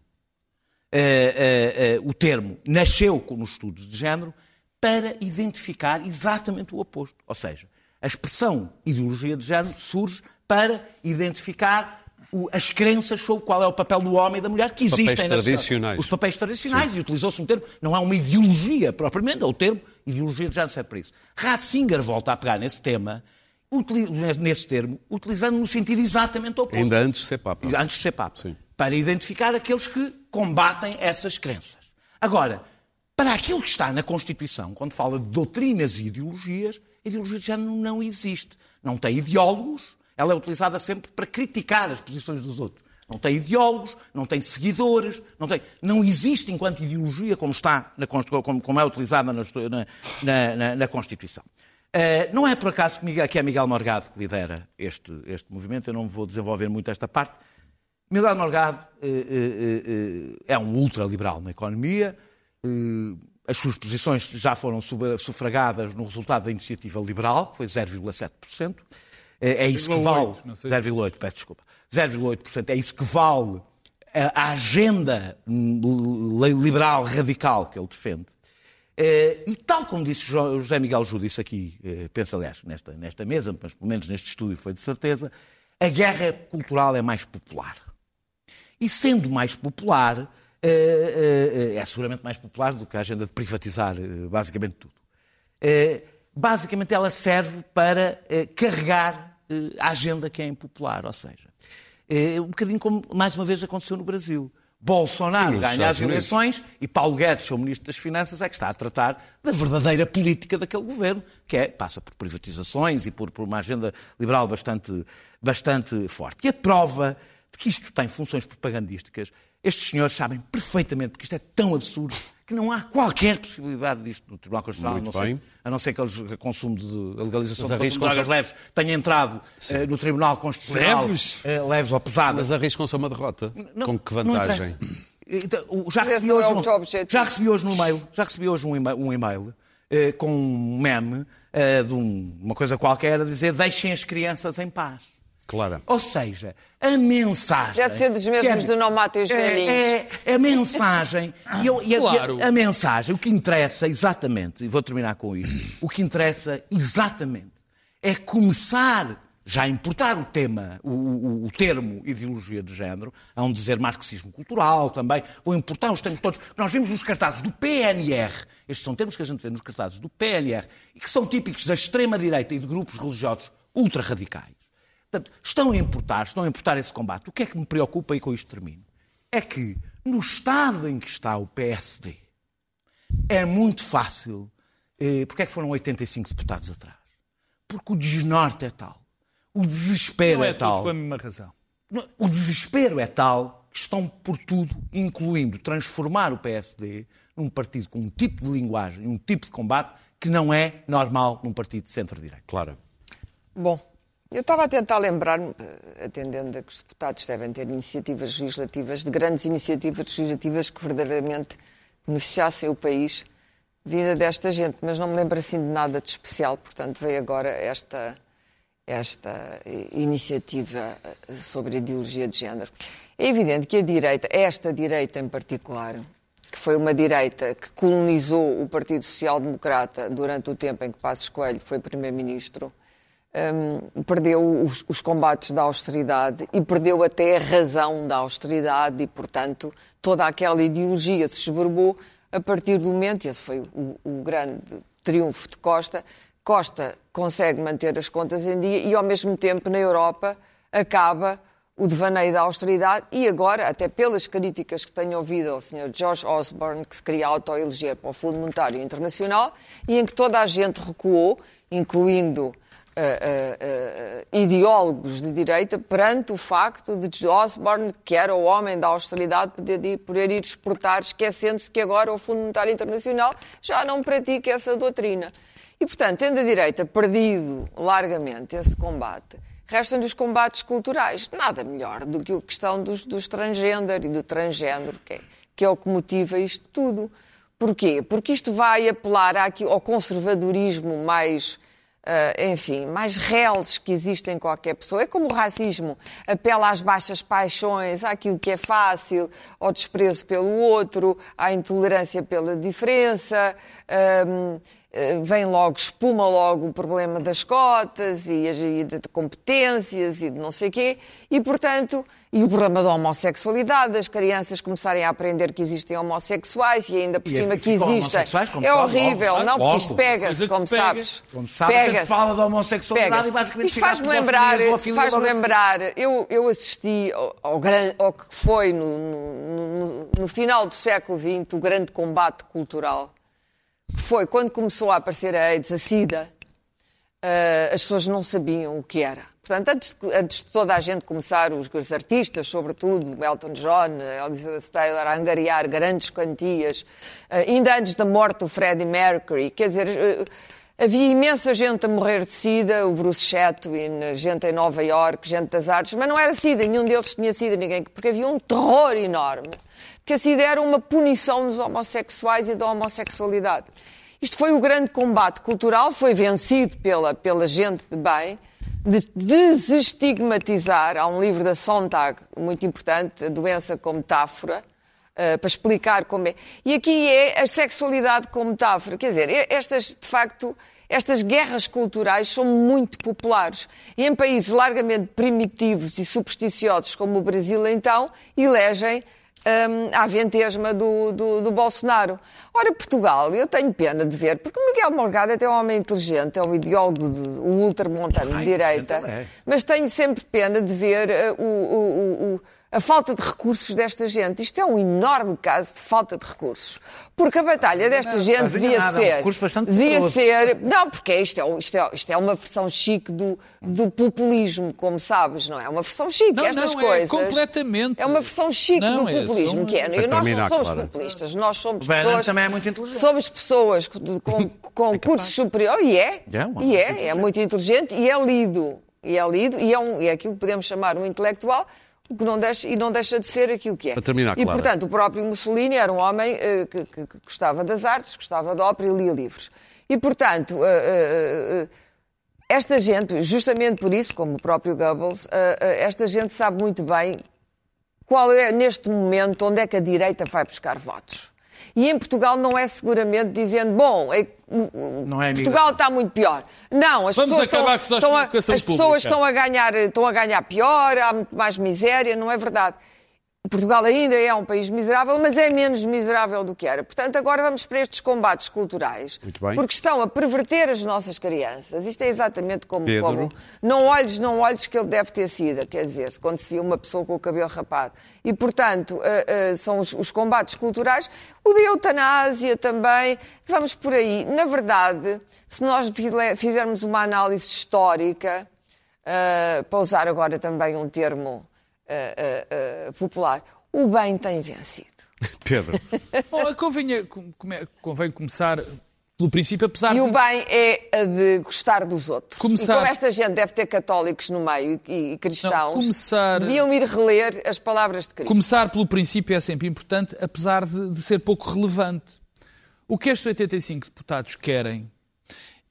Eh, eh, eh, o termo nasceu com- nos estudos de género para identificar exatamente o oposto. Ou seja, a expressão ideologia de género surge para identificar o- as crenças sobre qual é o papel do homem e da mulher que Papéis existem na tradicionais. Os papéis tradicionais. E utilizou-se um termo, não é uma ideologia propriamente, é o termo ideologia de género serve para isso. Ratzinger volta a pegar nesse tema, nesse termo, utilizando no sentido exatamente oposto Ainda antes de ser Papa. antes de ser Papa, Sim. para identificar aqueles que combatem essas crenças. Agora, para aquilo que está na Constituição, quando fala de doutrinas e ideologias, a ideologia de género não existe. Não tem ideólogos, ela é utilizada sempre para criticar as posições dos outros. Não tem ideólogos, não tem seguidores, não, tem, não existe enquanto ideologia como está na, como, é utilizada na, na- na- na Constituição. Eh, não é por acaso que, Miguel- que é Miguel Morgado que lidera este, este movimento, eu não vou desenvolver muito esta parte. Miguel Morgado eh, eh, eh, é um ultraliberal na economia. as suas posições já foram sufragadas no resultado da iniciativa liberal, que foi 0,7%. Eh, é isso que 0,8, vale. não sei. 0,8, peço desculpa. 0,8% é isso que vale a, agenda li- liberal radical que ele defende. E tal como disse Jo- José Miguel Júdice aqui, penso aliás nesta, nesta mesa, mas pelo menos neste estúdio foi de certeza, a guerra cultural é mais popular. E sendo mais popular, eh, eh, é seguramente mais popular do que a agenda de privatizar eh, basicamente tudo. Eh, basicamente ela serve para eh, carregar eh, a agenda que é impopular, ou seja, eh, um bocadinho como mais uma vez aconteceu no Brasil. Bolsonaro ganha as eleições e Paulo Guedes, seu Ministro das Finanças, é que está a tratar da verdadeira política daquele governo, que é, passa por privatizações e por, por uma agenda liberal bastante, bastante forte. E a prova que isto tem funções propagandísticas, estes senhores sabem perfeitamente, porque isto é tão absurdo, que não há qualquer possibilidade disto no Tribunal Constitucional, a não, a não ser que eles- o consumo de a legalização Mas consumo de drogas leves tenha entrado eh, no Tribunal Constitucional Leves? eh, leves ou pesadas. Mas arriscam-se a uma derrota. Não- Com que vantagem? interessa. Então, o- já, recebi hoje é um, já recebi hoje um e-mail, já recebi hoje um e-mail, um e-mail, eh, com um meme eh, de um- uma coisa qualquer a dizer deixem as crianças em paz. Claro. Ou seja, a mensagem. Deve ser dos mesmos é- do Não Matem os Velhinhos. É, é a mensagem. e, eu- e a, Claro. e a- a mensagem, o que interessa exatamente, e vou terminar com isto, o que interessa exatamente é começar já a importar o tema, o, o- o termo ideologia de género, a um dizer marxismo cultural também, vou importar os termos todos nós vimos nos cartazes do PNR, estes são termos que a gente vê nos cartazes do PNR, e que são típicos da extrema-direita e de grupos religiosos ultra-radicais. Portanto, estão a importar, estão a importar esse combate. O que é que me preocupa e com isto termino? É que no estado em que está o PSD, é muito fácil Eh, Porquê é que foram 85 deputados atrás? Porque o desnorte é tal. O desespero Não é, é tal. com a mesma razão. O desespero é tal que estão por tudo, incluindo transformar o PSD num partido com um tipo de linguagem, um tipo de combate que não é normal num partido de centro-direita. Claro. Bom, eu estava a tentar lembrar-me, eh, atendendo a que os deputados devem ter iniciativas legislativas, de grandes iniciativas legislativas que verdadeiramente beneficiassem o país, vinda desta gente, mas não me lembro assim de nada de especial, portanto veio agora esta, esta eh, iniciativa eh, sobre a ideologia de género. É evidente que a direita, esta direita em particular, que foi uma direita que colonizou o Partido Social Democrata durante o tempo em que Passos Coelho foi Primeiro-Ministro, hum, perdeu os, os combates da austeridade e perdeu até a razão da austeridade e, portanto, toda aquela ideologia se esverbou a partir do momento, esse foi o, o grande triunfo de Costa, Costa consegue manter as contas em dia e, ao mesmo tempo, na Europa, acaba o devaneio da austeridade e agora, até pelas críticas que tenho ouvido ao Sr. George Osborne, que se queria autoeleger para o Fundo Monetário Internacional e em que toda a gente recuou, incluindo eh, eh, ideólogos de direita, perante o facto de Osborne, que era o homem da austeridade, poder ir, exportar, esquecendo-se que agora o Fundo Monetário Internacional já não pratica essa doutrina. E, portanto, tendo a direita perdido largamente esse combate, restam-lhe os combates culturais. Nada melhor do que a questão dos, dos transgênero e do transgênero, que é, que é o que motiva isto tudo. Porquê? Porque isto vai apelar àqui- ao conservadorismo mais, ah, enfim, mais reles que existe em qualquer pessoa. É como o racismo, apela às baixas paixões, àquilo que é fácil, ao desprezo pelo outro, à intolerância pela diferença. eh, vem logo, espuma logo o problema das cotas e, de, competências e de não sei quê, e portanto, e o problema da homossexualidade, das crianças começarem a aprender que existem homossexuais e ainda por E cima que existem. É horrível, logo, não, porque logo. isto pega-se, como se pega. sabes. Como sabe, a gente Pega-se. fala da homossexualidade Pega-se. e basicamente Isto faz-me lembrar, faz logo a seguir. lembrar eu, eu assisti ao, ao, gran- ao que foi no, no- no- no final do século XX o grande combate cultural, foi quando começou a aparecer a AIDS, a SIDA, eh, as pessoas não sabiam o que era. Portanto, antes de, antes de toda a gente começar, os, os artistas, sobretudo Elton John, Elizabeth Taylor, a angariar grandes quantias, eh, ainda antes da morte do Freddie Mercury, quer dizer, eh, havia imensa gente a morrer de SIDA, o Bruce Chatwin, gente em Nova York, gente das artes, mas não era SIDA, nenhum deles tinha SIDA, ninguém, porque havia um terror enorme. Porque a SIDA era uma punição dos homossexuais e da homossexualidade. Isto foi o grande combate cultural, foi vencido pela, pela gente de bem, de desestigmatizar. Há um livro da Sontag, muito importante, A Doença como Metáfora, eh, para explicar como é. E aqui é a sexualidade como metáfora. Quer dizer, estas, de facto, estas guerras culturais são muito populares. E em países largamente primitivos e supersticiosos como o Brasil, então, elegem hum, a ventesma do, do, do Bolsonaro. Ora, Portugal, eu tenho pena de ver, porque Miguel Morgado é até um homem inteligente, é um ideólogo, de, um ultramontano de direita, é. mas tenho sempre pena de ver eh, o- o- o- a falta de recursos desta gente. Isto é um enorme caso de falta de recursos. Porque a batalha desta gente estás devia é um ser. recurso bastante devia poderoso. ser. Não, porque isto é, um- isto, é, isto é uma versão chique do, do populismo, como sabes, não é? É uma versão chique. Não, Estas não, é coisas. completamente. É uma versão chique Não, do é, populismo, são- que é. E nós não terminar, somos Clara. populistas, nós somos O Bernard pessoas. também é muito inteligente. Somos pessoas com, com cursos superiores, e é. É um homem e é, muito é muito inteligente e é lido. E é lido, e é, um, e é aquilo que podemos chamar um intelectual, que não deixa, e não deixa de ser aquilo que é. Para terminar, e, Clara. portanto, o próprio Mussolini era um homem eh, que, que- que gostava das artes, gostava da ópera e lia livros. E, portanto, eh, eh, esta gente, justamente por isso, como o próprio Goebbels, esta gente sabe muito bem qual é, neste momento, onde é que a direita vai buscar votos. E em Portugal não é seguramente dizendo, bom, é- é Portugal está muito pior. Não, as Vamos pessoas, estão, estão a, as pessoas estão a, ganhar, estão a ganhar pior, há muito mais miséria, não é verdade. Portugal ainda é um país miserável, mas é menos miserável do que era. Portanto, agora vamos para estes combates culturais. Muito bem. Porque estão a perverter as nossas crianças. Isto é exatamente como, Pedro. como não olhes, não olhes que ele deve ter sido, quer dizer, quando se viu uma pessoa com o cabelo rapado. E, portanto, eh, eh, são os, os combates culturais. O da eutanásia também, vamos por aí. Na verdade, se nós fizermos uma análise histórica, eh, para usar agora também um termo eh, eh, popular, o bem tem vencido. Pedro, Bom, convinha- convém começar pelo princípio, apesar E o de... bem é a de gostar dos outros. Começar- E como esta gente deve ter católicos no meio e, e cristãos, Não, começar- deviam ir reler as palavras de Cristo. Começar pelo princípio é sempre importante, apesar de, de ser pouco relevante. O que estes 85 deputados querem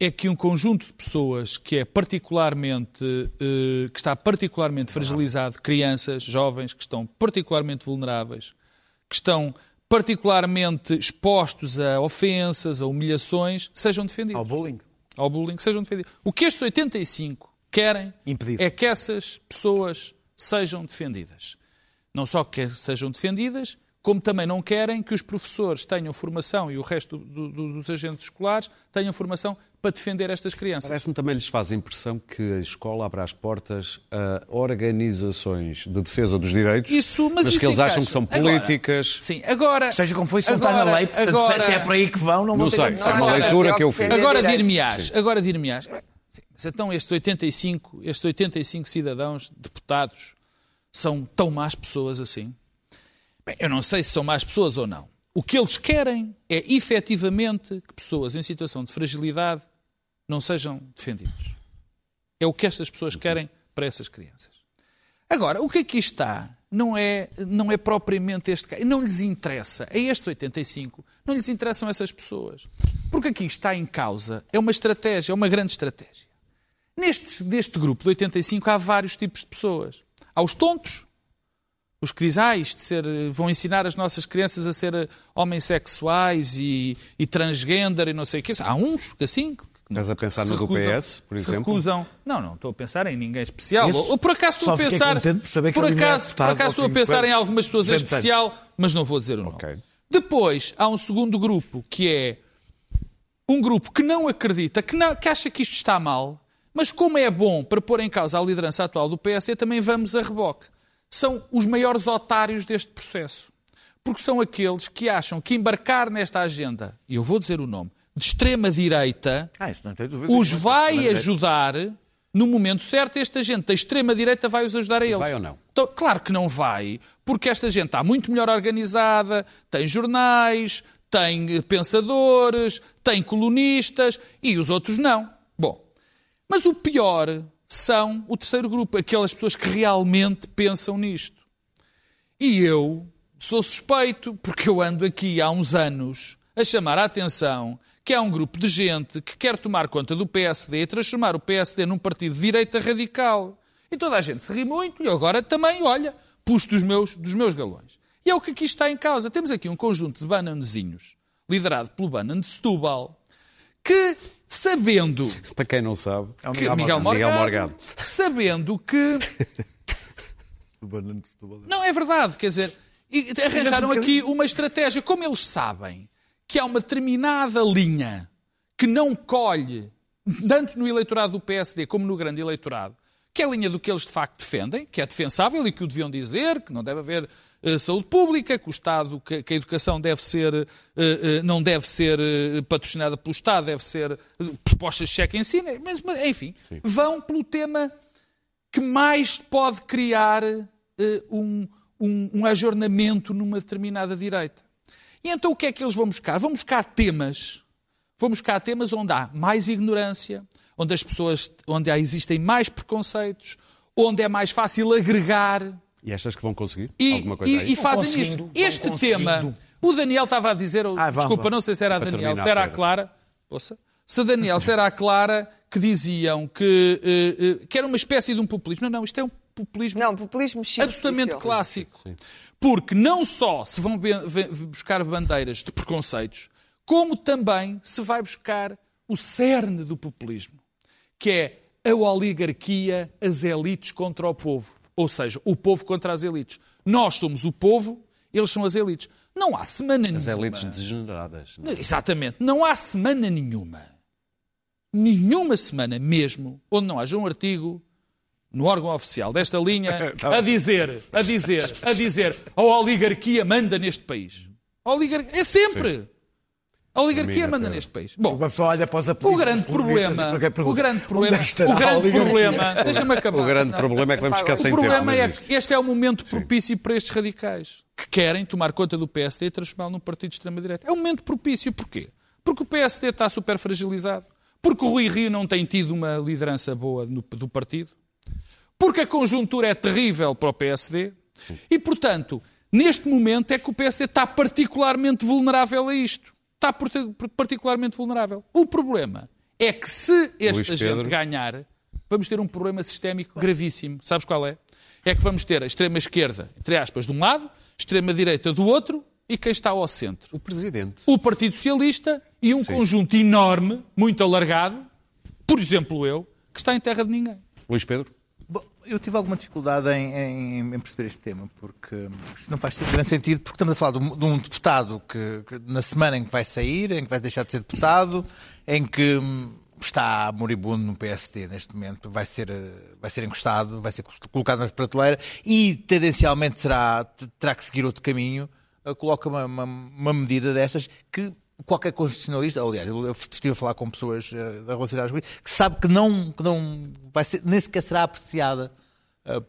é que um conjunto de pessoas que é particularmente eh, que está particularmente fragilizado, crianças, jovens que estão particularmente vulneráveis, que estão particularmente expostos a ofensas, a humilhações, sejam defendidos. Ao bullying. Ao bullying, sejam defendidos. O que estes 85 querem Impedir. é que essas pessoas sejam defendidas. Não só que sejam defendidas, como também não querem que os professores tenham formação e o resto do- do- dos agentes escolares tenham formação para defender estas crianças. parece-me também lhes faz a impressão que a escola abre as portas a organizações de defesa dos direitos, Isso, mas isso que eles acham que são Agora, políticas. Sim, agora. Seja como foi, se não está na agora- lei, portanto, agora- se é para aí que vão, não vão Não sei, que é uma Agora, leitura é que eu fiz. Agora dir-me-ás, agora dir-me-ás. Mas então estes 85, estes 85 cidadãos, deputados, são tão más pessoas assim? Bem, eu não sei se são más pessoas ou não. O que eles querem é efetivamente que pessoas em situação de fragilidade não sejam defendidas. É o que estas pessoas querem para essas crianças. Agora, o que aqui está não é, não é propriamente este caso. Não lhes interessa. A estes 85, não lhes interessam essas pessoas. Porque aqui está em causa, é uma estratégia, é uma grande estratégia. Neste, deste grupo de 85 há vários tipos de pessoas. Há os tontos, os que dizem, ah, isto de ser, vão ensinar as nossas crianças a ser eh, homossexuais e, e transgender e não sei o quê. Há uns que assim... Estás a pensar no do recusam- PS, por se exemplo? recusam. Não, não, estou a pensar em ninguém especial. Esse Ou, por acaso estou a pensar. por saber que por acaso, por acaso estou a pensar em algumas pessoas em 200 anos. especial, mas não vou dizer o nome. Ok. Depois há um segundo grupo que é um grupo que não acredita, que, não- que acha que isto está mal, mas como é bom para pôr em causa a liderança atual do PSD, também vamos a reboque. São os maiores otários deste processo. Porque são aqueles que acham que embarcar nesta agenda, e eu vou dizer o nome, de extrema-direita, Ah, os vai ajudar no momento certo. Esta gente da extrema-direita vai os ajudar a eles. Vai ou não? Então, claro que não vai, porque esta gente está muito melhor organizada, tem jornais, tem pensadores, tem colunistas e os outros não. Bom, mas o pior são o terceiro grupo, aquelas pessoas que realmente pensam nisto. E eu sou suspeito, porque eu ando aqui há uns anos a chamar a atenção que há um grupo de gente que quer tomar conta do PSD e transformar o PSD num partido de direita radical. E toda a gente se ri muito, e eu agora também, olha, puxo dos meus, dos meus galões. E é o que aqui está em causa. Temos aqui um conjunto de bananezinhos, liderado pelo Banan de Setúbal, que, sabendo Para quem não sabe, É o que Miguel Miguel Morgado. Morgado, Miguel sabendo que Setúbal. não, é verdade, quer dizer, e arranjaram aqui uma estratégia. Como eles sabem que há uma determinada linha que não colhe, tanto no eleitorado do PSD como no grande eleitorado, que é a linha do que eles de facto defendem, que é defensável e que o deviam dizer, que não deve haver eh, saúde pública, que o Estado, que, que a educação deve ser, eh, eh, não deve ser patrocinada pelo Estado, deve ser propostas de cheque em ensino, mas, mas, enfim, vão pelo tema que mais pode criar um, um, um ajornamento numa determinada direita. E então o que é que eles vão buscar? Vão buscar temas, vão buscar temas onde há mais ignorância, onde as pessoas, onde há, existem mais preconceitos, onde é mais fácil agregar e achas que vão conseguir e, alguma coisa e- aí? e fazem isso. Este tema, o Daniel estava a dizer, Ah, desculpa, vá. não sei se era a Para Daniel, se era a. Clara, ouça, se a Daniel, se era a Clara, que diziam que, eh, eh, que era uma espécie de um populismo. Não, não, isto é um populismo Não, populismo absolutamente ele. clássico. Porque não só se vão buscar bandeiras de preconceitos, como também se vai buscar o cerne do populismo, que é a oligarquia, as elites contra o povo. Ou seja, o povo contra as elites. Nós somos o povo, eles são as elites. Não há semana As nenhuma. elites degeneradas. não é? Exatamente. Não há semana nenhuma, nenhuma semana mesmo, onde não haja um artigo no órgão oficial desta linha a dizer, a dizer, a dizer, a oligarquia manda neste país. A oligarquia, é sempre. A oligarquia manda neste país. Bom, Uma pessoa olha para os o grande problema, o grande problema, é que estará o grande problema, deixa-me acabar. O grande problema é que vamos ficar sem O tempo. problema é que este é o momento propício para estes radicais que querem tomar conta do PSD e transformá-lo num partido de extrema-direita. É um momento propício. Porquê? Porque o PSD está super fragilizado. Porque o Rui Rio não tem tido uma liderança boa no- do partido. Porque a conjuntura é terrível para o PSD. E, portanto, neste momento é que o PSD está particularmente vulnerável a isto. Está particularmente vulnerável. O problema é que se esta gente ganhar, vamos ter um problema sistémico gravíssimo. Sabes qual é? É que vamos ter a extrema-esquerda, entre aspas, de um lado, extrema-direita do outro e quem está ao centro. O Presidente. O Partido Socialista e um conjunto enorme, muito alargado, por exemplo eu, que está em terra de ninguém. Luís Pedro? Eu tive alguma dificuldade em, em- em perceber este tema, porque não faz grande sentido, porque estamos a falar de um, de um deputado que, que na semana em que vai sair, em que vai deixar de ser deputado, em que hum, está moribundo no PSD neste momento, vai ser, eh, vai ser encostado, vai ser colocado na prateleira e tendencialmente será, terá que seguir outro caminho, eh, coloca uma, uma, uma medida destas que qualquer constitucionalista, aliás, eu estive a falar com pessoas eh, relacionadas com isso, que sabe que não, que não vai ser, nem sequer será apreciada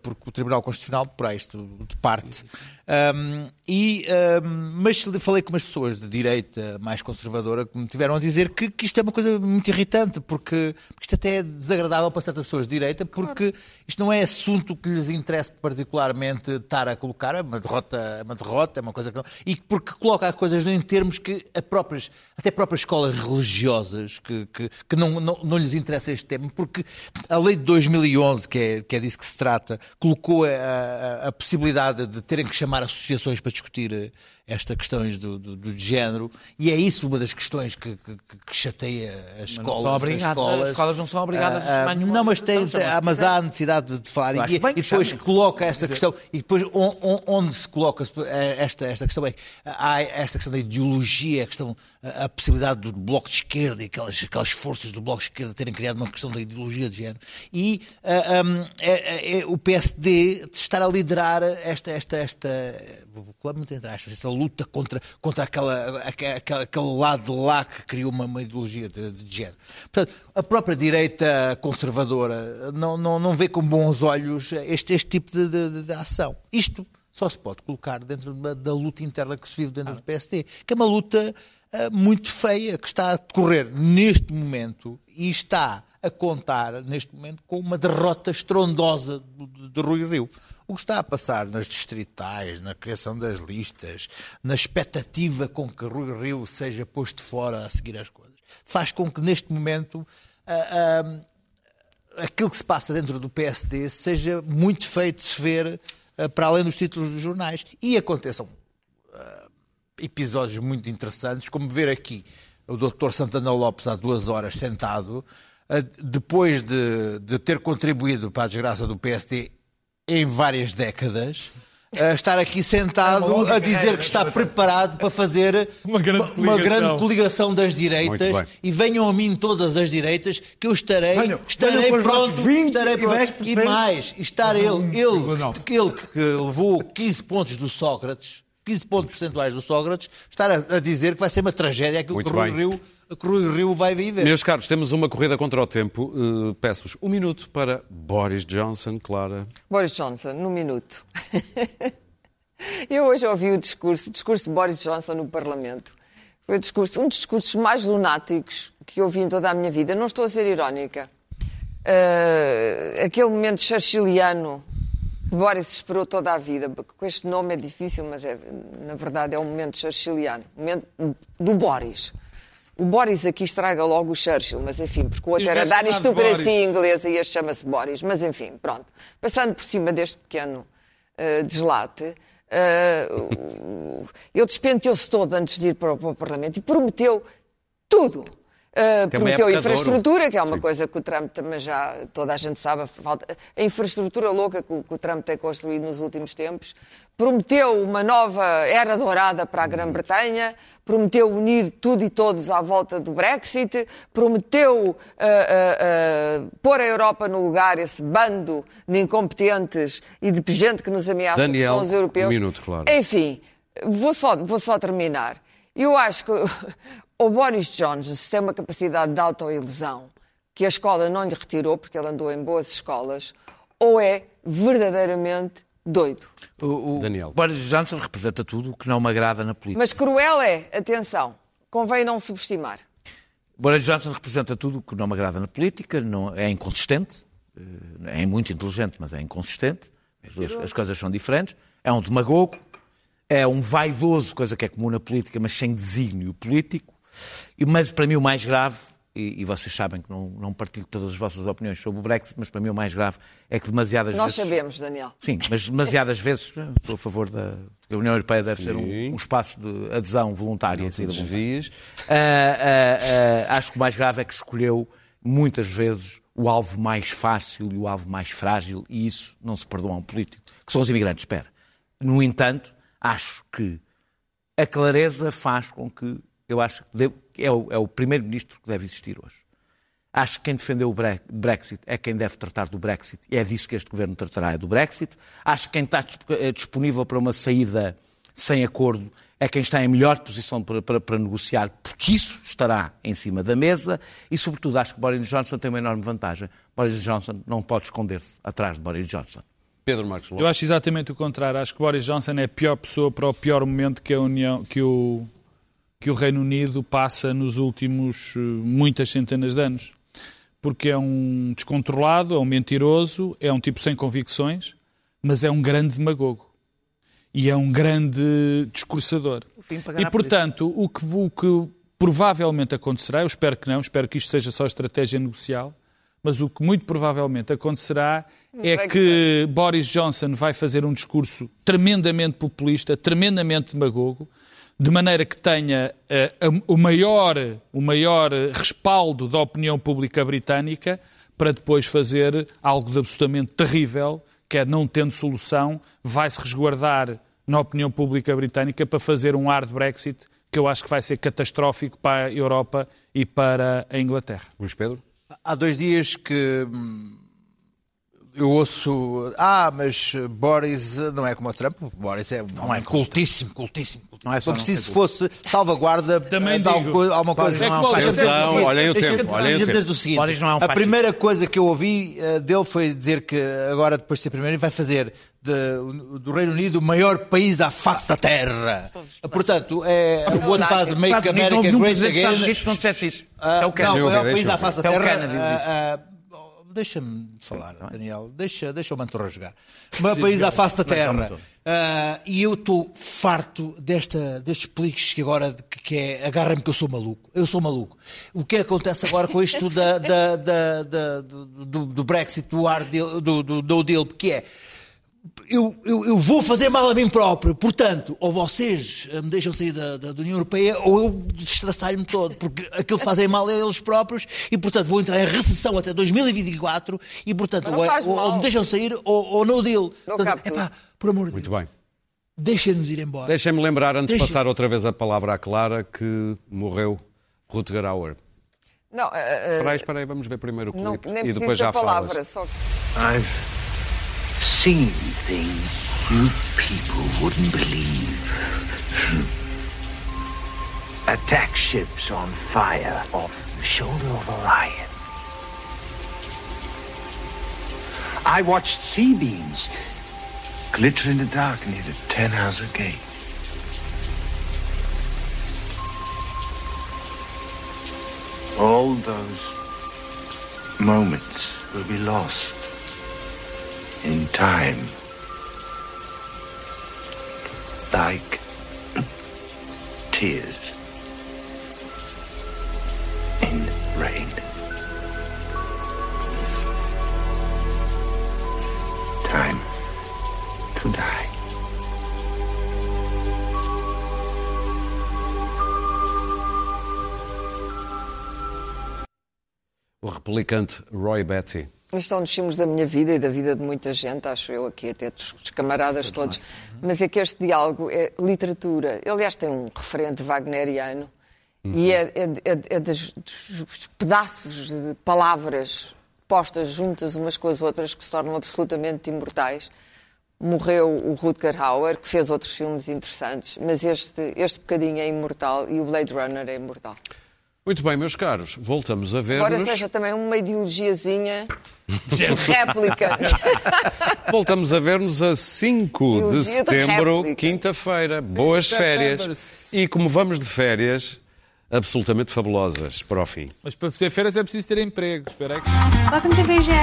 porque o Tribunal Constitucional para isto de parte. Um, e, um, mas falei com umas pessoas de direita mais conservadora que me tiveram a dizer que, que isto é uma coisa muito irritante, porque, porque isto até é desagradável para certas pessoas de direita, porque isto não é assunto que lhes interesse particularmente estar a colocar, é uma derrota, é uma derrota, é uma coisa que não, e porque coloca as coisas em termos que a próprias, até próprias escolas religiosas que, que, que não, não, não lhes interessa este tema, porque a lei de 2011, que é, que é disso que se trata, colocou a, a, a possibilidade de terem que chamar associações para discutir eh, esta questões do, do, do género, e é isso uma das questões que, que, que chateia as escolas. são as obrigadas, escolas. as escolas não são obrigadas a Ah, nenhuma Não, mas, tem, mas há a necessidade de falar. E, e que depois coloca esta questão, e depois on- on- onde se coloca eh, esta, esta questão é há esta questão da ideologia, a, questão, a, possibilidade do bloco de esquerda e aquelas, aquelas forças do bloco de esquerda terem criado uma questão da ideologia de género. E ah, hum, é- é- é o PSD estar a liderar esta, esta, esta, vou colocar muito entre aspas, esta luta contra, contra aquela, aque- aquele, lado de lá que criou uma, uma ideologia de, de género. Portanto, a própria direita conservadora não, não, não vê com bons olhos este, este tipo de, de- de ação. Isto só se pode colocar dentro da, luta interna que se vive dentro do PSD, que é uma luta ah, muito feia, que está a decorrer neste momento e está a contar neste momento com uma derrota estrondosa de, de- Rui Rio. O que está a passar nas distritais, na criação das listas, na expectativa com que Rui Rio seja posto fora a seguir as coisas, faz com que neste momento ah, aquilo que se passa dentro do PSD seja muito feio de se ver ah, para além dos títulos dos jornais. E aconteçam ah, episódios muito interessantes, como ver aqui o Dr. Santana Lopes há duas horas sentado, depois de, de ter contribuído para a desgraça do PSD em várias décadas. a estar aqui sentado a dizer que está preparado para fazer Uma grande uma coligação. grande coligação das direitas e venham a mim todas as direitas que eu estarei, Venham, estarei venham pronto, vossos 20 estarei e pronto. 10%. E mais, e estar ele, ele, 1,9. que, ele que levou 15 pontos do Sócrates, 15 pontos percentuais do Sócrates, estar a, a dizer que vai ser uma tragédia aquilo Muito que bem. Rio, que Rui Rio vai viver. Meus caros, temos uma corrida contra o tempo. Uh, Peço-vos um minuto para Boris Johnson, Clara. Boris Johnson, no minuto. Eu hoje ouvi o discurso, o discurso de Boris Johnson no Parlamento. Foi o discurso, um dos discursos mais lunáticos que eu ouvi em toda a minha vida. Não estou a ser irónica. Ah, aquele momento churchilliano que Boris esperou toda a vida. Com este nome é difícil, mas é, na verdade é um momento churchilliano. Um momento do Boris. O Boris aqui estraga logo o Churchill, mas enfim, porque o outro era da aristocracia inglesa e este chama-se Boris. Mas enfim, pronto. Passando por cima deste pequeno eh, deslate, eh, o- ele despenteou-se todo antes de ir para o, para o Parlamento e prometeu tudo. Uh, uma prometeu infraestrutura, que é uma Sim. coisa que o Trump também já, toda a gente sabe, a, falta, a infraestrutura louca que o, que o Trump tem construído nos últimos tempos. Prometeu uma nova era dourada para a Grã-Bretanha, prometeu unir tudo e todos à volta do Brexit, prometeu uh, uh, uh, pôr a Europa no lugar, esse bando de incompetentes e de gente que nos ameaça, Daniel, que são os europeus. um minuto, claro. Enfim, vou só, vou só terminar. Eu acho que o Boris Johnson se tem uma capacidade de autoilusão que a escola não lhe retirou, porque ele andou em boas escolas, ou é verdadeiramente doido. O, o Daniel. Boris Johnson representa tudo o que não me agrada na política. Mas cruel é, atenção, convém não subestimar. Boris Johnson representa tudo o que não me agrada na política, não, é inconsistente, eh, é muito inteligente, mas é inconsistente, as, duas- as coisas são diferentes, é um demagogo, é um vaidoso, coisa que é comum na política, mas sem desígnio político, mas para mim o mais grave, e, e vocês sabem que não, não partilho todas as vossas opiniões sobre o Brexit, mas para mim o mais grave é que demasiadas Nós vezes... sabemos, Daniel. Sim, mas demasiadas vezes estou a favor da a União Europeia deve ser um, um espaço de adesão voluntária e saída voluntária. Desvias. Ah, ah, ah, acho que o mais grave é que escolheu muitas vezes o alvo mais fácil e o alvo mais frágil, e isso não se perdoa a um político, que são os imigrantes. Espera. No entanto, acho que a clareza faz com que eu acho que deve- é o, é o primeiro-ministro que deve existir hoje. Acho que quem defendeu o Bre- Brexit é quem deve tratar do Brexit e é disso que este governo tratará, é do Brexit. Acho que quem está eh, disponível para uma saída sem acordo é quem está em melhor posição para, para- para negociar, porque isso estará em cima da mesa e, sobretudo, acho que Boris Johnson tem uma enorme vantagem. Boris Johnson não pode esconder-se atrás de Boris Johnson. Pedro Marcos Eu acho exatamente o contrário. Acho que Boris Johnson é a pior pessoa para o pior momento que a União, que o, que o Reino Unido passa nos últimos eh, muitas centenas de anos. Porque é um descontrolado, é um mentiroso, é um tipo sem convicções, mas é um grande demagogo. E é um grande discursador. E, por portanto, o que, o que provavelmente acontecerá, eu espero que não, espero que isto seja só estratégia negocial, mas o que muito provavelmente acontecerá é que Boris Johnson vai fazer um discurso tremendamente populista, tremendamente demagogo, de maneira que tenha a- o, maior, o maior respaldo da opinião pública britânica para depois fazer algo de absolutamente terrível, que é não tendo solução, vai-se resguardar na opinião pública britânica para fazer um hard Brexit que eu acho que vai ser catastrófico para a Europa e para a Inglaterra. Luís Pedro. Há dois dias que hum, eu ouço. Ah, mas Boris não é como o Trump. Boris é um homem cultíssimo, cultíssimo. cultíssimo. Não é só Não não preciso que fosse salvaguarda Também de alguma digo. coisa- alguma coisa. É que Boris Deixa-me dizer Atenção, seguinte, olhem o tempo, olhem o tempo. seguinte. Boris não é um a primeira coisa que eu ouvi eh, dele foi dizer que agora, depois de ser primeiro, vai fazer de- do Reino Unido o maior país à face da Terra. Portanto, é o outro faz Make Estados Unidos, não America houve nenhum Great presidente dos Estados Again. Unidos que não dissesse isso. Ah, é o não, Kennedy. é o Deixa país eu à ver. face da É o terra. Kennedy ah, disse. ah, Deixa-me falar, Daniel. Deixa, deixa o Mantorra jogar. O meu país à face da terra. Ah, e eu estou farto desta, destes políticos que agora que, que é agarra-me que eu sou maluco. Eu sou maluco. O que acontece agora com isto da, da- da- do, do- Brexit, do, deal, do, do, do deal, que é eu, eu, eu vou fazer mal a mim próprio. Portanto, ou vocês eh, me deixam sair da, da- da União Europeia, ou eu destraçalho-me todo, porque aquilo que fazem mal é eles próprios, e portanto vou entrar em recessão até 2024, e portanto, não ou, é- ou- ou mal. me deixam sair, ou, ou no deal. Não Portanto, epá, por amor de Muito Deus, bem. deixem-nos ir embora. Deixem-me lembrar, antes de passar outra vez a palavra à Clara, que morreu Rutger Hauer. Não, eh, eh, Espera aí, espera aí, vamos ver primeiro o não, clipe nem e depois já palavra, falas. só I've seen things you people wouldn't believe. Attack ships on fire off the shoulder of Orion. I watched sea beams glitter in the dark near the Ten Hauser Gate. All those moments will be lost in time. Like tears in rain. Time to die. o replicante Roy Betty. Isto é um dos filmes da minha vida e da vida de muita gente, acho eu, aqui até dos, dos camaradas todos. Mas é que este diálogo é literatura. Ele, aliás, tem um referente wagneriano e é, é, é- é das- dos pedaços de palavras postas juntas umas com as outras que se tornam absolutamente imortais. Morreu o Rutger Hauer, que fez outros filmes interessantes, mas este, este bocadinho é imortal e o Blade Runner é imortal. Muito bem, meus caros, voltamos a Embora ver-nos. seja também uma ideologiazinha de réplica. Voltamos a ver-nos a 5 de Ideologia de setembro, quinta-feira. Boas férias. E como vamos de férias, absolutamente fabulosas para o fim. Mas para ter férias é preciso ter emprego. Espera aí. Welcome to Bouger,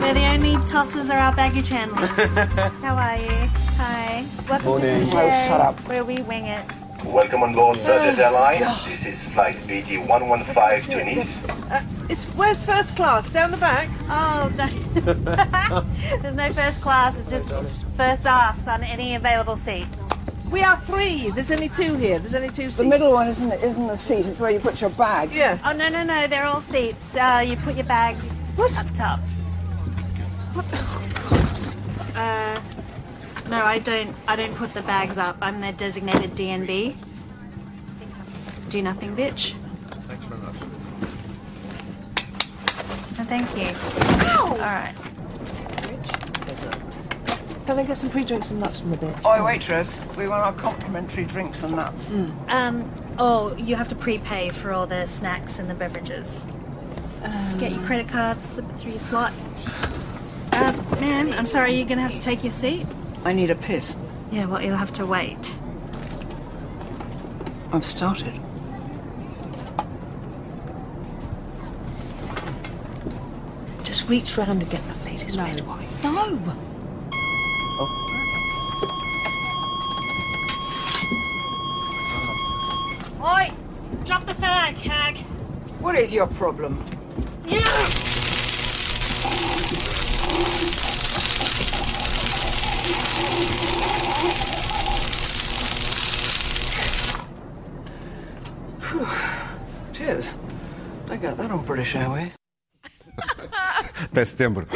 where the only tosses are our baggage handlers. How are you? Hi. Welcome to Bouger, where we wing it. Welcome on board Budget Airlines. This is flight BT 115 to Nice. It's where's first class? Down the back. Oh, no. There's no first class, it's just first ass on any available seat. We are three. There's only two here. There's only two seats. The middle one isn't isn't the seat. It's where you put your bag. Yeah. Oh, no, no, no, they're all seats. Uh, you put your bags up top. What? Uh, no, I don't. I don't put the bags up. I'm the designated DNB. Do nothing, bitch. Thanks very much. thank you. All right. Can I get some free drinks and nuts from the bitch? Oi, waitress, we want our complimentary drinks and nuts. Um. Oh, you have to prepay for all the snacks and the beverages. Just get your credit card, slip it through your slot. Uh, ma'am, I'm sorry. You're gonna have to take your seat. I need a piss. Yeah, well, you'll have to wait. I've started. Just reach round and get that lady's red wine. No. Oh. Oi! Drop the fag, hag. What is your problem? British Airways. Até setembro.